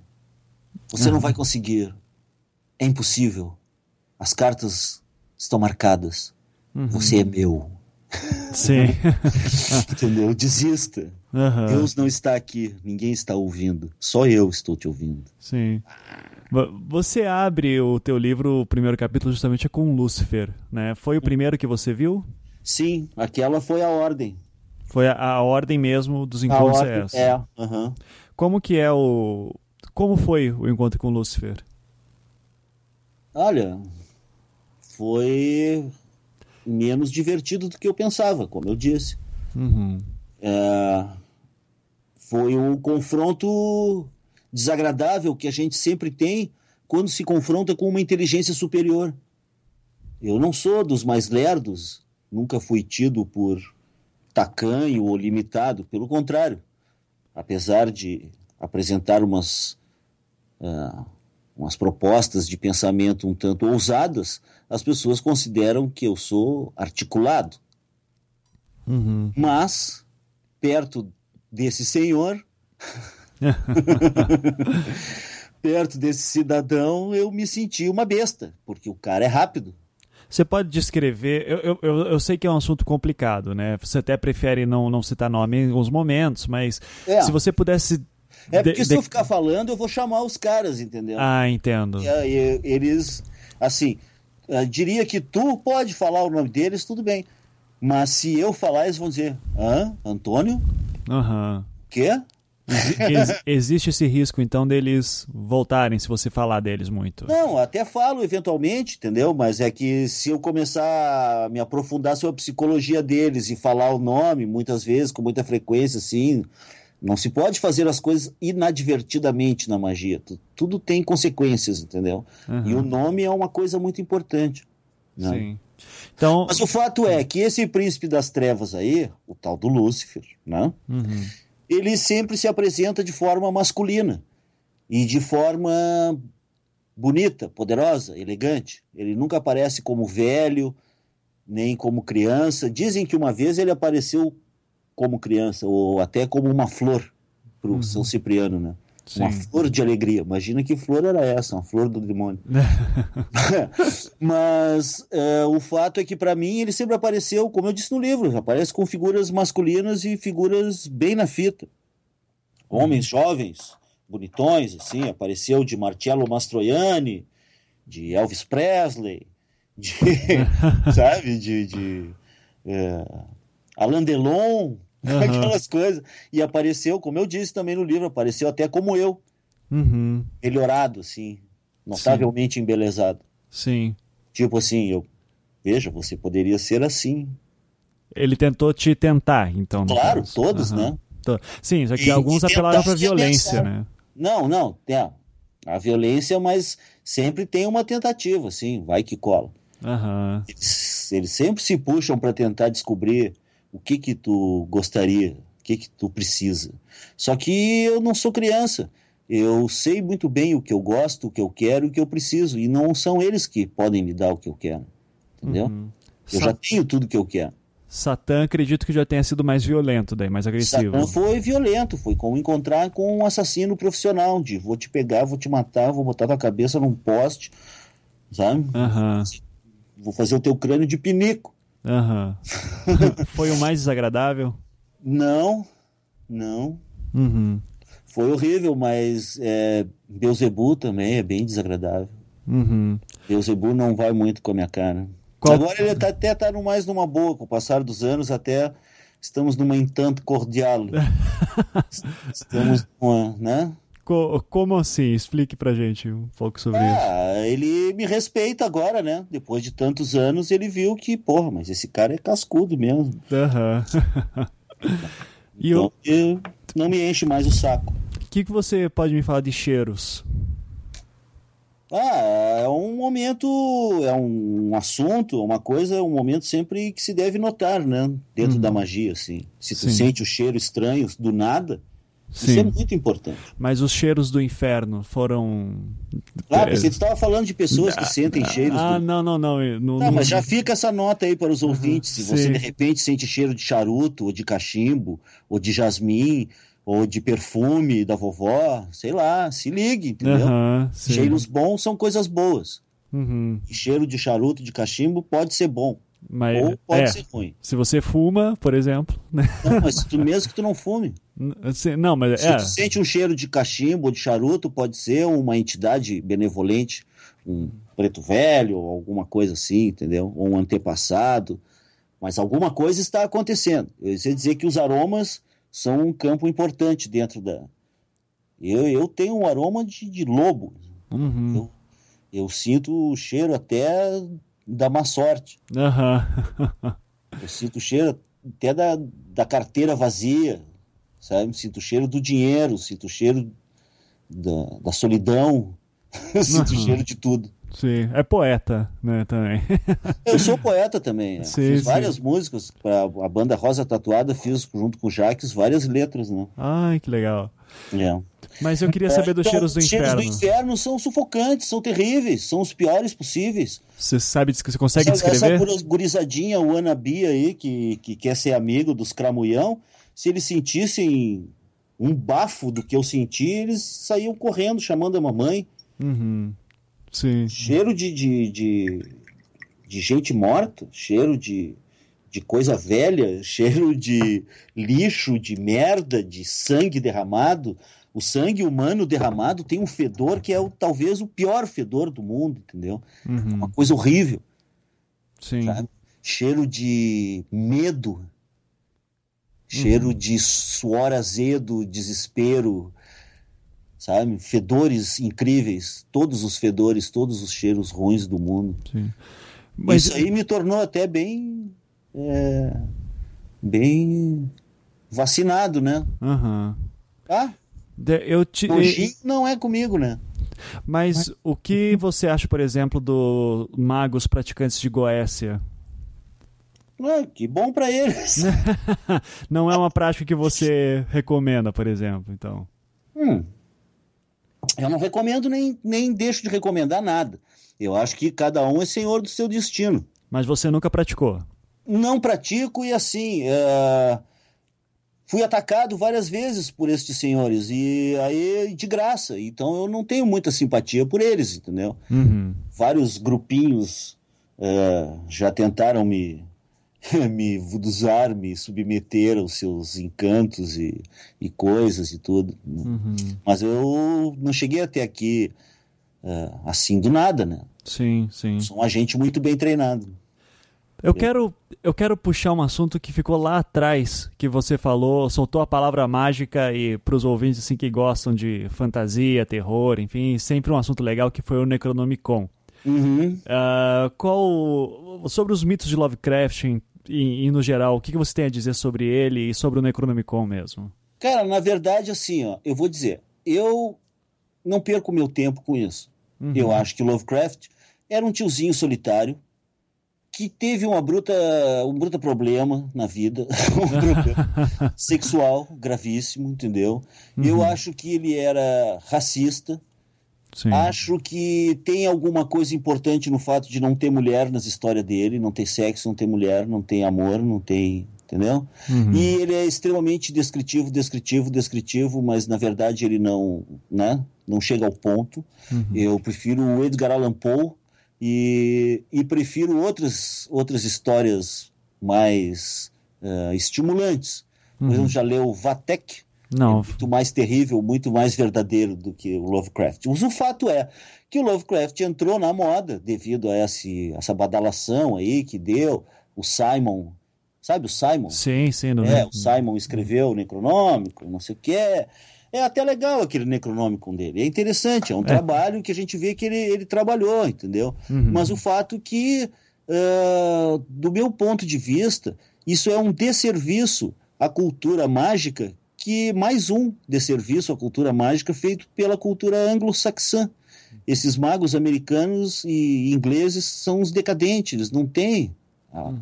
Você uhum. não vai conseguir. É impossível. As cartas estão marcadas. Uhum. Você é meu. Sim. (laughs) Entendeu? Desista. Uhum. Deus não está aqui, ninguém está ouvindo. Só eu estou te ouvindo. Sim. Você abre o teu livro, o primeiro capítulo, justamente com Lúcifer, né? Foi o primeiro que você viu? Sim, aquela foi a ordem. Foi a, a ordem mesmo dos encontros ordem, é essa. É, uhum. Como que é o... Como foi o encontro com Lúcifer? Olha, foi menos divertido do que eu pensava, como eu disse. Uhum. É, foi um confronto desagradável que a gente sempre tem quando se confronta com uma inteligência superior. Eu não sou dos mais lerdos, nunca fui tido por tacanho ou limitado, pelo contrário. Apesar de apresentar umas, uh, umas propostas de pensamento um tanto ousadas, as pessoas consideram que eu sou articulado. Uhum. Mas, perto desse senhor, (laughs) perto desse cidadão, eu me senti uma besta, porque o cara é rápido. Você pode descrever, eu, eu, eu sei que é um assunto complicado, né? Você até prefere não, não citar nome em alguns momentos, mas é. se você pudesse é porque de, se eu ficar falando, eu vou chamar os caras, entendeu? Ah, entendo. E, eles, assim, diria que tu pode falar o nome deles, tudo bem. Mas se eu falar, eles vão dizer, hã? Antônio? Aham. Uhum. Quê? (laughs) Ex existe esse risco, então, deles voltarem se você falar deles muito? Não, até falo eventualmente, entendeu? Mas é que se eu começar a me aprofundar sobre a psicologia deles e falar o nome, muitas vezes, com muita frequência, assim, não se pode fazer as coisas inadvertidamente na magia. Tudo tem consequências, entendeu? Uhum. E o nome é uma coisa muito importante. Né? Sim. Então... Mas o fato é que esse príncipe das trevas aí, o tal do Lúcifer, né? Uhum ele sempre se apresenta de forma masculina e de forma bonita, poderosa, elegante. Ele nunca aparece como velho, nem como criança. Dizem que uma vez ele apareceu como criança, ou até como uma flor para o uhum. São Cipriano, né? Sim. Uma flor de alegria. Imagina que flor era essa, uma flor do demônio. (laughs) (laughs) Mas é, o fato é que, para mim, ele sempre apareceu, como eu disse no livro, aparece com figuras masculinas e figuras bem na fita. Homens uhum. jovens, bonitões, assim. Apareceu de Marcello Mastroianni, de Elvis Presley, de, (laughs) sabe, de, de é, Alain Delon, uhum. aquelas coisas. E apareceu, como eu disse também no livro, apareceu até como eu. Uhum. Melhorado, assim. Notavelmente Sim. embelezado. Sim. Tipo assim, eu. Veja, você poderia ser assim. Ele tentou te tentar, então. Claro, todos, uhum. né? Sim, só que e, alguns apelaram para violência, né? Não, não, é. A violência, mas sempre tem uma tentativa, assim, vai que cola. Uhum. Eles, eles sempre se puxam para tentar descobrir o que que tu gostaria, o que que tu precisa. Só que eu não sou criança. Eu sei muito bem o que eu gosto, o que eu quero e o que eu preciso. E não são eles que podem me dar o que eu quero. Entendeu? Uhum. Eu Sa já tenho tudo que eu quero. Satã acredito que já tenha sido mais violento daí, mais agressivo. Satã foi violento, foi como encontrar com um assassino profissional, de vou te pegar, vou te matar, vou botar tua cabeça num poste, sabe? Uhum. Vou fazer o teu crânio de pinico. Uhum. (laughs) Foi o mais desagradável? Não, não. Uhum. Foi horrível, mas é, Beuzebu também é bem desagradável. Uhum. Beuzebu não vai muito com a minha cara. Qual... Agora ele tá, até está mais numa boa, com o passar dos anos, até estamos numa entanto cordial. (laughs) estamos numa, né? Co como assim? Explique pra gente um pouco sobre ah, isso. Ah, ele me respeita agora, né? Depois de tantos anos, ele viu que, porra, mas esse cara é cascudo mesmo. Aham. (laughs) e então, eu... não me enche mais o saco. O que, que você pode me falar de cheiros? Ah, é um momento, é um assunto, uma coisa, é um momento sempre que se deve notar, né? Dentro uhum. da magia, assim. Se tu Sim. sente o cheiro estranho do nada, Sim. isso é muito importante. Mas os cheiros do inferno foram. Ah, pensei que tu estava falando de pessoas que sentem ah, cheiros. Ah, do... não, não, não. Não, não, mas já fica essa nota aí para os ouvintes. Uhum. Se você de repente sente cheiro de charuto, ou de cachimbo, ou de jasmim, ou de perfume da vovó, sei lá, se ligue, entendeu? Uhum, Cheiros bons são coisas boas. Uhum. E cheiro de charuto, de cachimbo pode ser bom. Mas, ou pode é, ser ruim. Se você fuma, por exemplo. (laughs) Né? Não, mas tu mesmo que tu não fume. Não, mas se é. tu sente um cheiro de cachimbo ou de charuto, pode ser uma entidade benevolente, um preto velho, ou alguma coisa assim, entendeu? Ou um antepassado. Mas alguma coisa está acontecendo. Eu ia dizer que os aromas são um campo importante dentro da. Eu, eu tenho um aroma de, de lobo. Uhum. Eu, eu, sinto o cheiro até da má sorte. Uhum. eu sinto o cheiro até da, da carteira vazia, sabe? Sinto o cheiro do dinheiro, sinto o cheiro da, da solidão, (laughs) sinto uhum. o cheiro de tudo. Sim, é poeta, né, também. Eu sou poeta também, né? sim, fiz sim. várias músicas para a banda Rosa Tatuada, fiz junto com o Jaques várias letras, né? Ai, que legal. É. Mas eu queria saber dos então, cheiros do os inferno. cheiros do inferno são sufocantes, são terríveis, são os piores possíveis. Você sabe, você consegue essa, descrever? Essa gurizadinha, o Anabi aí, que, que quer ser amigo dos cramulhão, se eles sentissem um bafo do que eu senti, eles saíam correndo, chamando a mamãe. Uhum. Sim. Cheiro de, de, de, de gente morta, cheiro de, de coisa velha, (laughs) cheiro de lixo, de merda, de sangue derramado. O sangue humano derramado tem um fedor que é o, talvez o pior fedor do mundo, entendeu? Uhum. Uma coisa horrível. Sim. Sabe? Cheiro de medo, cheiro uhum. de suor azedo, desespero, sabe? Fedores incríveis, todos os fedores, todos os cheiros ruins do mundo. Mas... Isso aí me tornou até bem, é, bem vacinado, né? Uhum. Ah, eu te... Hoje não é comigo, né? Mas, Mas o que você acha, por exemplo, do magos praticantes de Goécia? Ah, que bom para eles. (laughs) não é uma prática que você recomenda, por exemplo, então. Hum, eu não recomendo nem, nem deixo de recomendar nada. Eu acho que cada um é senhor do seu destino. Mas você nunca praticou? Não pratico e assim. Uh, fui atacado várias vezes por estes senhores e aí de graça. Então eu não tenho muita simpatia por eles, entendeu? Uhum. Vários grupinhos uh, já tentaram me (laughs) me vuduzar, me submeter aos seus encantos e, e coisas e tudo. Uhum. Mas eu não cheguei até aqui uh, assim do nada, né? Sim, sim. Sou um agente muito bem treinado. Eu quero, eu quero puxar um assunto que ficou lá atrás, que você falou, soltou a palavra mágica e para os ouvintes assim que gostam de fantasia, terror, enfim, sempre um assunto legal que foi o Necronomicon. Uhum. Uh, qual sobre os mitos de Lovecraft e, e, no geral, o que, que você tem a dizer sobre ele e sobre o Necronomicon mesmo? Cara, na verdade, assim, ó, eu vou dizer, eu não perco meu tempo com isso. Uhum. Eu acho que Lovecraft era um tiozinho solitário que teve uma bruta, um bruta problema na vida, (laughs) um (laughs) sexual gravíssimo, entendeu? Uhum. Eu acho que ele era racista. Sim. Acho que tem alguma coisa importante no fato de não ter mulher nas histórias dele, não ter sexo, não ter mulher, não tem amor, não tem entendeu? Uhum. E ele é extremamente descritivo, descritivo, descritivo, mas na verdade ele não, né, não chega ao ponto. Uhum. Eu prefiro o Edgar Allan Poe e, e prefiro outras, outras histórias mais uh, estimulantes. Por Uhum. exemplo, já leu Vatek? Não. É muito mais terrível, muito mais verdadeiro do que o Lovecraft. Mas o fato é que o Lovecraft entrou na moda devido a esse, essa badalação aí que deu. O Simon Sabe o Simon? Sim, sim. Não é, o Simon escreveu o Necronômico, não sei o quê. É até legal aquele necronômico dele. É interessante, é um é. trabalho que a gente vê que ele, ele trabalhou, entendeu? Uhum. Mas o fato que, uh, do meu ponto de vista, isso é um desserviço à cultura mágica, que mais um desserviço à cultura mágica feito pela cultura anglo-saxã. Esses magos americanos e ingleses são os decadentes, eles não têm a,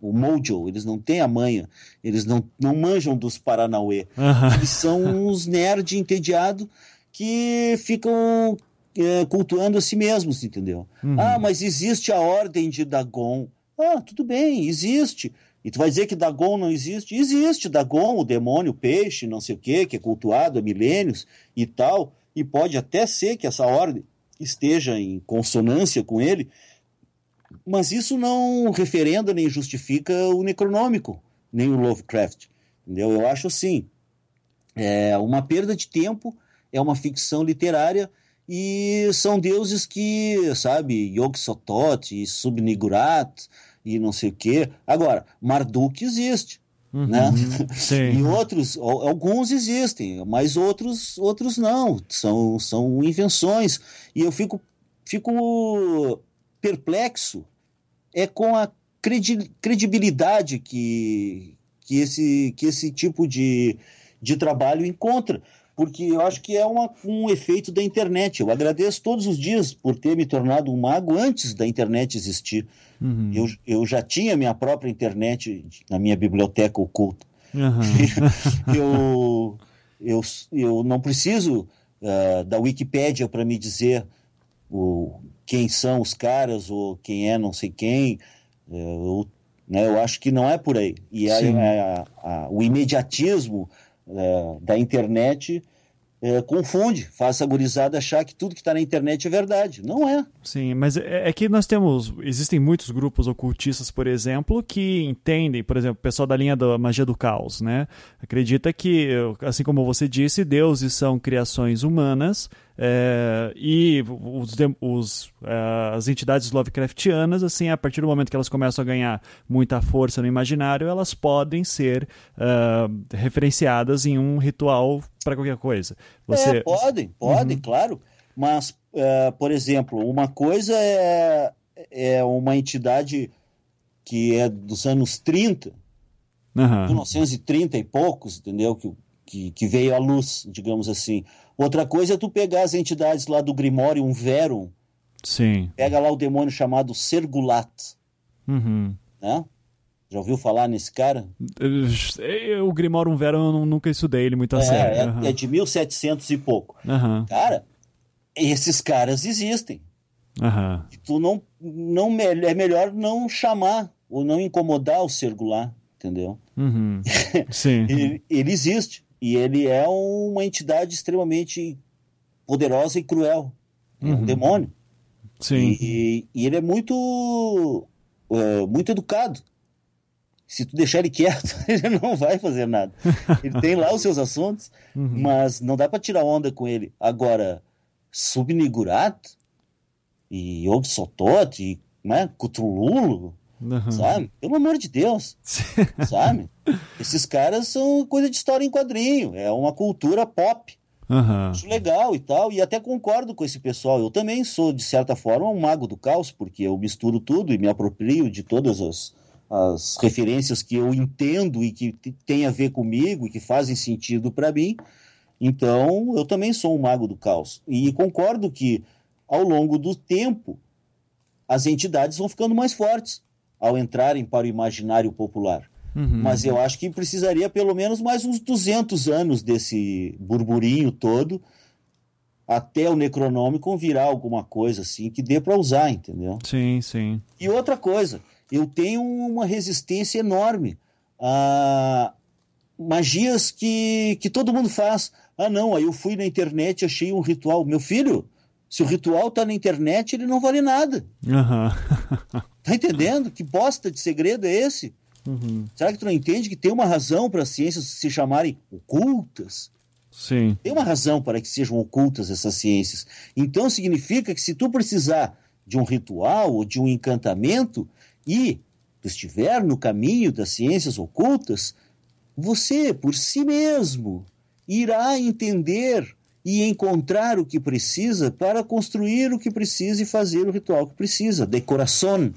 o mojo, eles não têm a manha, eles não, não manjam dos Paranauê. Uhum. Eles são uns nerd entediados que ficam é, cultuando a si mesmos, entendeu? Uhum. Ah, mas existe a ordem de Dagon. Ah, tudo bem, existe. E tu vai dizer que Dagon não existe? Existe Dagon, o demônio, o peixe, não sei o quê, que é cultuado há milênios e tal. E pode até ser que essa ordem esteja em consonância com ele, mas isso não referenda nem justifica o Necronômico, nem o Lovecraft. Entendeu? Eu acho assim, é uma perda de tempo, é uma ficção literária e são deuses que, sabe, Yog Sothoth e Subnigurat e não sei o quê. Agora, Marduk existe. Uhum, né? (laughs) e outros, alguns existem, mas outros, outros não, são, são invenções. E eu fico, fico perplexo é com a credibilidade que, que, esse, que esse tipo de, de trabalho encontra. Porque eu acho que é uma, um efeito da internet. Eu agradeço todos os dias por ter me tornado um mago antes da internet existir. Uhum. Eu, eu já tinha minha própria internet na minha biblioteca oculta. Uhum. (laughs) eu, eu, eu não preciso uh, da Wikipédia para me dizer o, quem são os caras ou quem é não sei quem. É, eu, né, eu acho que não é por aí. E a, a, a, o imediatismo é, da internet é, confunde, faz a gurizada achar que tudo que está na internet é verdade. Não é. Sim, mas é, é, que nós temos. Existem muitos grupos ocultistas, por exemplo, que entendem, por exemplo, o pessoal da linha da magia do caos, né? Acredita que, assim como você disse, deuses são criações humanas é, e os, os, é, as entidades Lovecraftianas, assim, a partir do momento que elas começam a ganhar muita força no imaginário, elas podem ser é, referenciadas em um ritual para qualquer coisa. Você... É, podem, podem, uhum. claro. Mas, é, por exemplo, uma coisa é, é uma entidade que é dos anos 30, uhum. 1930 e poucos, entendeu? Que, que, que veio à luz, digamos assim. Outra coisa é tu pegar as entidades lá do Grimório Verum. Sim. Pega lá o demônio chamado Sergulat. Uhum. Né? Já ouviu falar nesse cara? O Grimório Verum eu nunca estudei ele muito a é, sério. É, uhum. é de 1700 e pouco. Uhum. Cara, esses caras existem. Uhum. Tu não, não é melhor não chamar ou não incomodar o Sergulat, entendeu? Uhum. (laughs) Sim. ele, ele existe. E ele é uma entidade extremamente poderosa e cruel. É um uhum. demônio. Sim. E, e, ele é muito, uh, muito educado. Se tu deixar ele quieto, (laughs) ele não vai fazer nada. Ele tem lá os seus assuntos, uhum. mas não dá para tirar onda com ele. Agora, Subnigurat e Yog Sotot e né, Cthulhu, Uhum. Sabe? Pelo amor de Deus. (laughs) sabe? Esses caras são coisa de história em quadrinho. É uma cultura pop. Uhum. Acho legal e tal. E até concordo com esse pessoal. Eu também sou, de certa forma, um mago do caos, porque eu misturo tudo e me aproprio de todas as, as referências que eu entendo e que têm a ver comigo e que fazem sentido para mim. Então, eu também sou um mago do caos. E concordo que, ao longo do tempo, as entidades vão ficando mais fortes ao entrarem para o imaginário popular. Uhum. Mas eu acho que precisaria pelo menos mais uns 200 anos desse burburinho todo até o Necronômico virar alguma coisa assim que dê para usar, entendeu? Sim, sim. E outra coisa, eu tenho uma resistência enorme a magias que, que todo mundo faz. Ah, não, aí eu fui na internet achei um ritual. Meu filho, se o ritual está na internet, ele não vale nada. Uhum. (laughs) tá entendendo? Que bosta de segredo é esse? Uhum. Será que tu não entende que tem uma razão para as ciências se chamarem ocultas? Sim. Tem uma razão para que sejam ocultas essas ciências. Então significa que se tu precisar de um ritual ou de um encantamento e tu estiver no caminho das ciências ocultas, você, por si mesmo, irá entender e encontrar o que precisa para construir o que precisa e fazer o ritual que precisa. Decoração.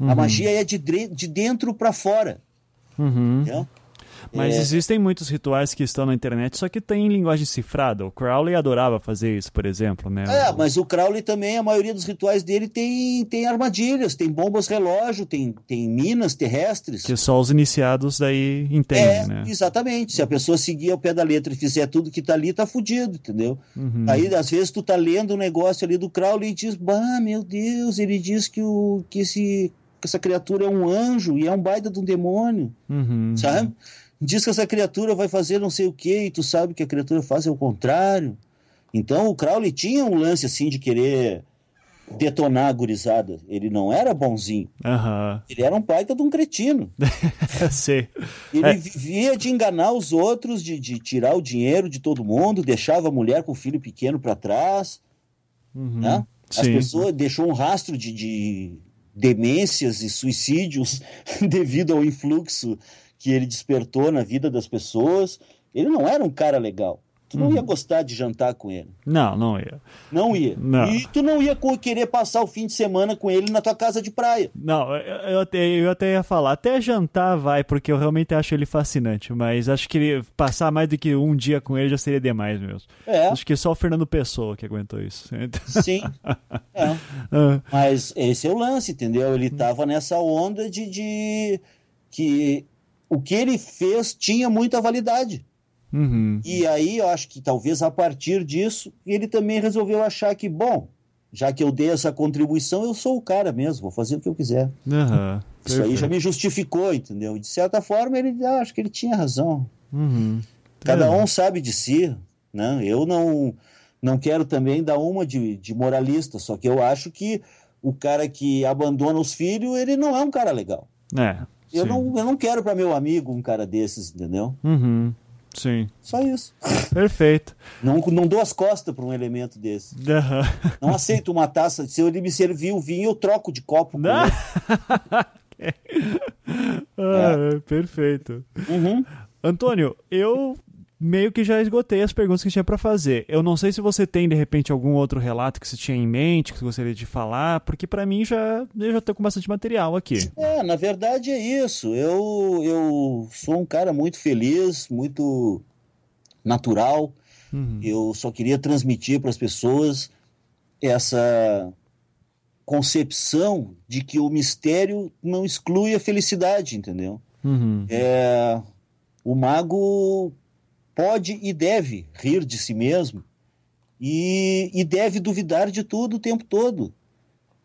Uhum. A magia é de, de dentro para fora. Uhum. Mas é... existem muitos rituais que estão na internet, só que tem linguagem cifrada. O Crowley adorava fazer isso, por exemplo, né? É, mas o Crowley também, a maioria dos rituais dele tem, tem armadilhas, tem bombas relógio, tem, tem minas terrestres. Que só os iniciados daí entendem, é, né? Exatamente. Se a pessoa seguir ao pé da letra e fizer tudo que tá ali, tá fudido, entendeu? Uhum. Aí, às vezes, tu tá lendo um negócio ali do Crowley e diz, bah, meu Deus, ele diz que, o, que esse essa criatura é um anjo e é um baita de um demônio, uhum. sabe? Diz que essa criatura vai fazer não sei o que e tu sabe que a criatura faz é o contrário. Então o Crowley tinha um lance assim de querer detonar a gurizada. Ele não era bonzinho. Uhum. Ele era um baita de um cretino. (laughs) Sim. Ele é. vivia de enganar os outros, de, de, tirar o dinheiro de todo mundo, deixava a mulher com o filho pequeno para trás. Uhum. Né? As Sim. pessoas deixou um rastro de, de demências e suicídios (laughs) devido ao influxo que ele despertou na vida das pessoas. Ele não era um cara legal. Tu não uhum. ia gostar de jantar com ele. Não, não ia. Não ia. Não. E tu não ia querer passar o fim de semana com ele na tua casa de praia. Não, eu até, eu até ia falar, até jantar vai, porque eu realmente acho ele fascinante, mas acho que passar mais do que um dia com ele já seria demais mesmo. É. Acho que só o Fernando Pessoa que aguentou isso. (laughs) Sim. É. Ah. Mas esse é o lance, entendeu? Ele tava nessa onda de, de que o que ele fez tinha muita validade. Uhum. E aí eu acho que talvez a partir disso ele também resolveu achar que, bom, já que eu dei essa contribuição, eu sou o cara mesmo, vou fazer o que eu quiser. Uhum. Isso aí já me justificou, entendeu? De certa forma, ele ah, acho que ele tinha razão. Uhum. Cada um sabe de si, né? Eu não não quero também dar uma de, de moralista, só que eu acho que o cara que abandona os filhos, ele não é um cara legal. É. Eu não, eu não quero para meu amigo um cara desses, entendeu? Uhum. Sim. Só isso. Perfeito. Não, não dou as costas para um elemento desse. Uhum. Não aceito uma taça. Se ele me servir o vinho, eu troco de copo. Com (laughs) ah, é. Perfeito. Uhum. Antônio, eu meio que já esgotei as perguntas que tinha para fazer. Eu não sei se você tem de repente algum outro relato que você tinha em mente, que você gostaria de falar, porque para mim já eu já tô com bastante material aqui. É, na verdade é isso. Eu eu sou um cara muito feliz, muito natural. Uhum. Eu só queria transmitir para as pessoas essa concepção de que o mistério não exclui a felicidade, entendeu? Uhum. É, o mago pode e deve rir de si mesmo e, e deve duvidar de tudo o tempo todo.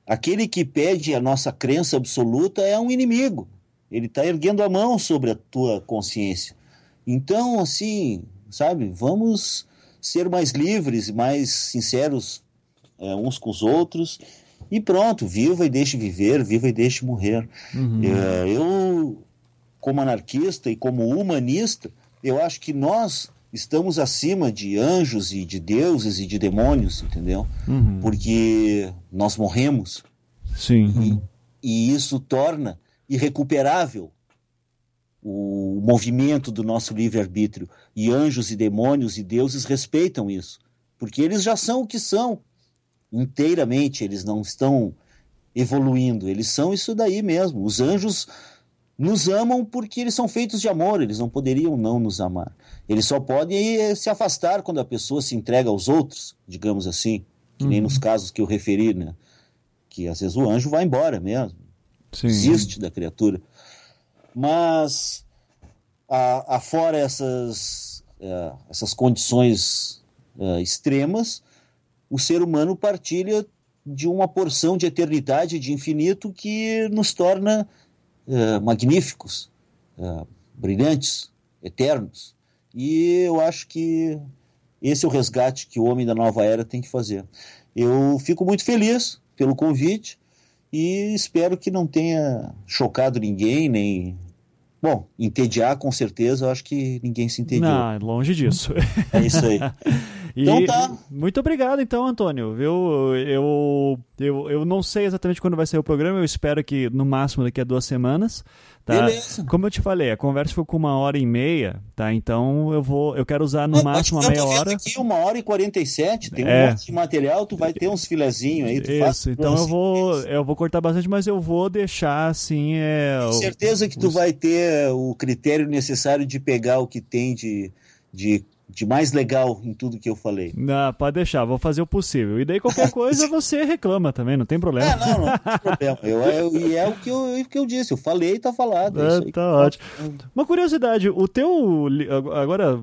Aquele que pede a nossa crença absoluta é um inimigo. Ele está erguendo a mão sobre a tua consciência. Então, assim, sabe, vamos ser mais livres e mais sinceros é, uns com os outros. E pronto, viva e deixe viver, viva e deixe morrer. Uhum. É, eu, como anarquista e como humanista, eu acho que nós estamos acima de anjos e de deuses e de demônios, entendeu? Uhum. Porque nós morremos. Sim. E, e, isso torna irrecuperável o movimento do nosso livre-arbítrio. E anjos e demônios e deuses respeitam isso. Porque eles já são o que são inteiramente, eles não estão evoluindo, eles são isso daí mesmo. Os anjos nos amam porque eles são feitos de amor, eles não poderiam não nos amar. Eles só podem eh, se afastar quando a pessoa se entrega aos outros, digamos assim, que uhum. nem nos casos que eu referi, né? Que às vezes o anjo vai embora mesmo, Sim. desiste da criatura. Mas, a, afora essas, uh, essas condições uh, extremas, o ser humano partilha de uma porção de eternidade, de infinito, que nos torna eh, magníficos, uh, brilhantes, eternos. E eu acho que esse é o resgate que o homem da nova era tem que fazer. Eu fico muito feliz pelo convite e espero que não tenha chocado ninguém, nem Bom, entediar com certeza, eu acho que ninguém se entediou. Não, longe disso. É isso aí. (laughs) então tá. Muito obrigado, então, Antônio. Viu? Eu, eu, eu não sei exatamente quando vai sair o programa, eu espero que no máximo daqui a duas semanas. Tá? Beleza. Como eu te falei, a conversa foi com uma hora e meia, tá? Então eu vou, eu quero usar no Não, máximo a eu tô meia hora. aqui uma hora e 47, tem um É. monte de material, tu vai ter uns filezinhos aí. Tu faz Isso, então eu vou, eu vou cortar bastante, mas eu vou deixar assim. É, Tenho certeza que tu os- vai ter o critério necessário de pegar o que tem de, de, de mais legal em tudo que eu falei. Não, pode deixar, vou fazer o possível. E daí qualquer (laughs) coisa você reclama também, não tem problema. É, não, não tem problema. Eu, eu- e é o que eu, o que eu disse, eu falei e tá falado. é É, tá ótimo. Uma curiosidade, o teu agora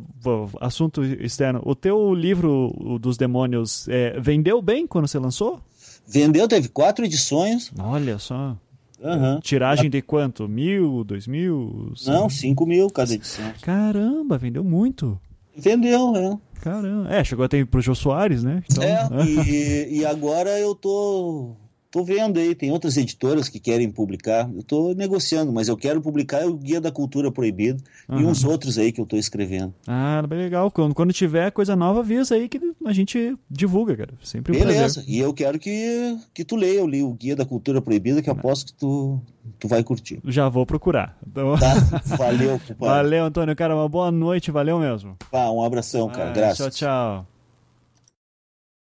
assunto externo, o teu livro o dos demônios é, vendeu bem quando você lançou? Vendeu, teve quatro edições. Olha só, Aham. tiragem de quanto? Mil, dois mil? Não, 5 mil cada edição. Caramba, vendeu muito. Vendeu, é. Caramba, é chegou até pro Jô Soares, né? Então, É, e, e agora eu tô, tô vendo aí, tem outras editoras que querem publicar. Eu tô negociando, mas eu quero publicar o Guia da Cultura Proibida e Aham. uns outros aí que eu tô escrevendo. Ah, bem legal. Quando, quando tiver coisa nova, avisa aí que a gente divulga, cara. Sempre um prazer. Beleza, e eu quero que, que tu leia ali o Guia da Cultura Proibida, que eu aposto que tu, tu vai curtir. Já vou procurar. Então, Tá? Valeu, (laughs) valeu, Antônio. Cara, uma boa noite. Valeu mesmo. Pá, um abração, cara. Ah, Graças. Tchau, tchau.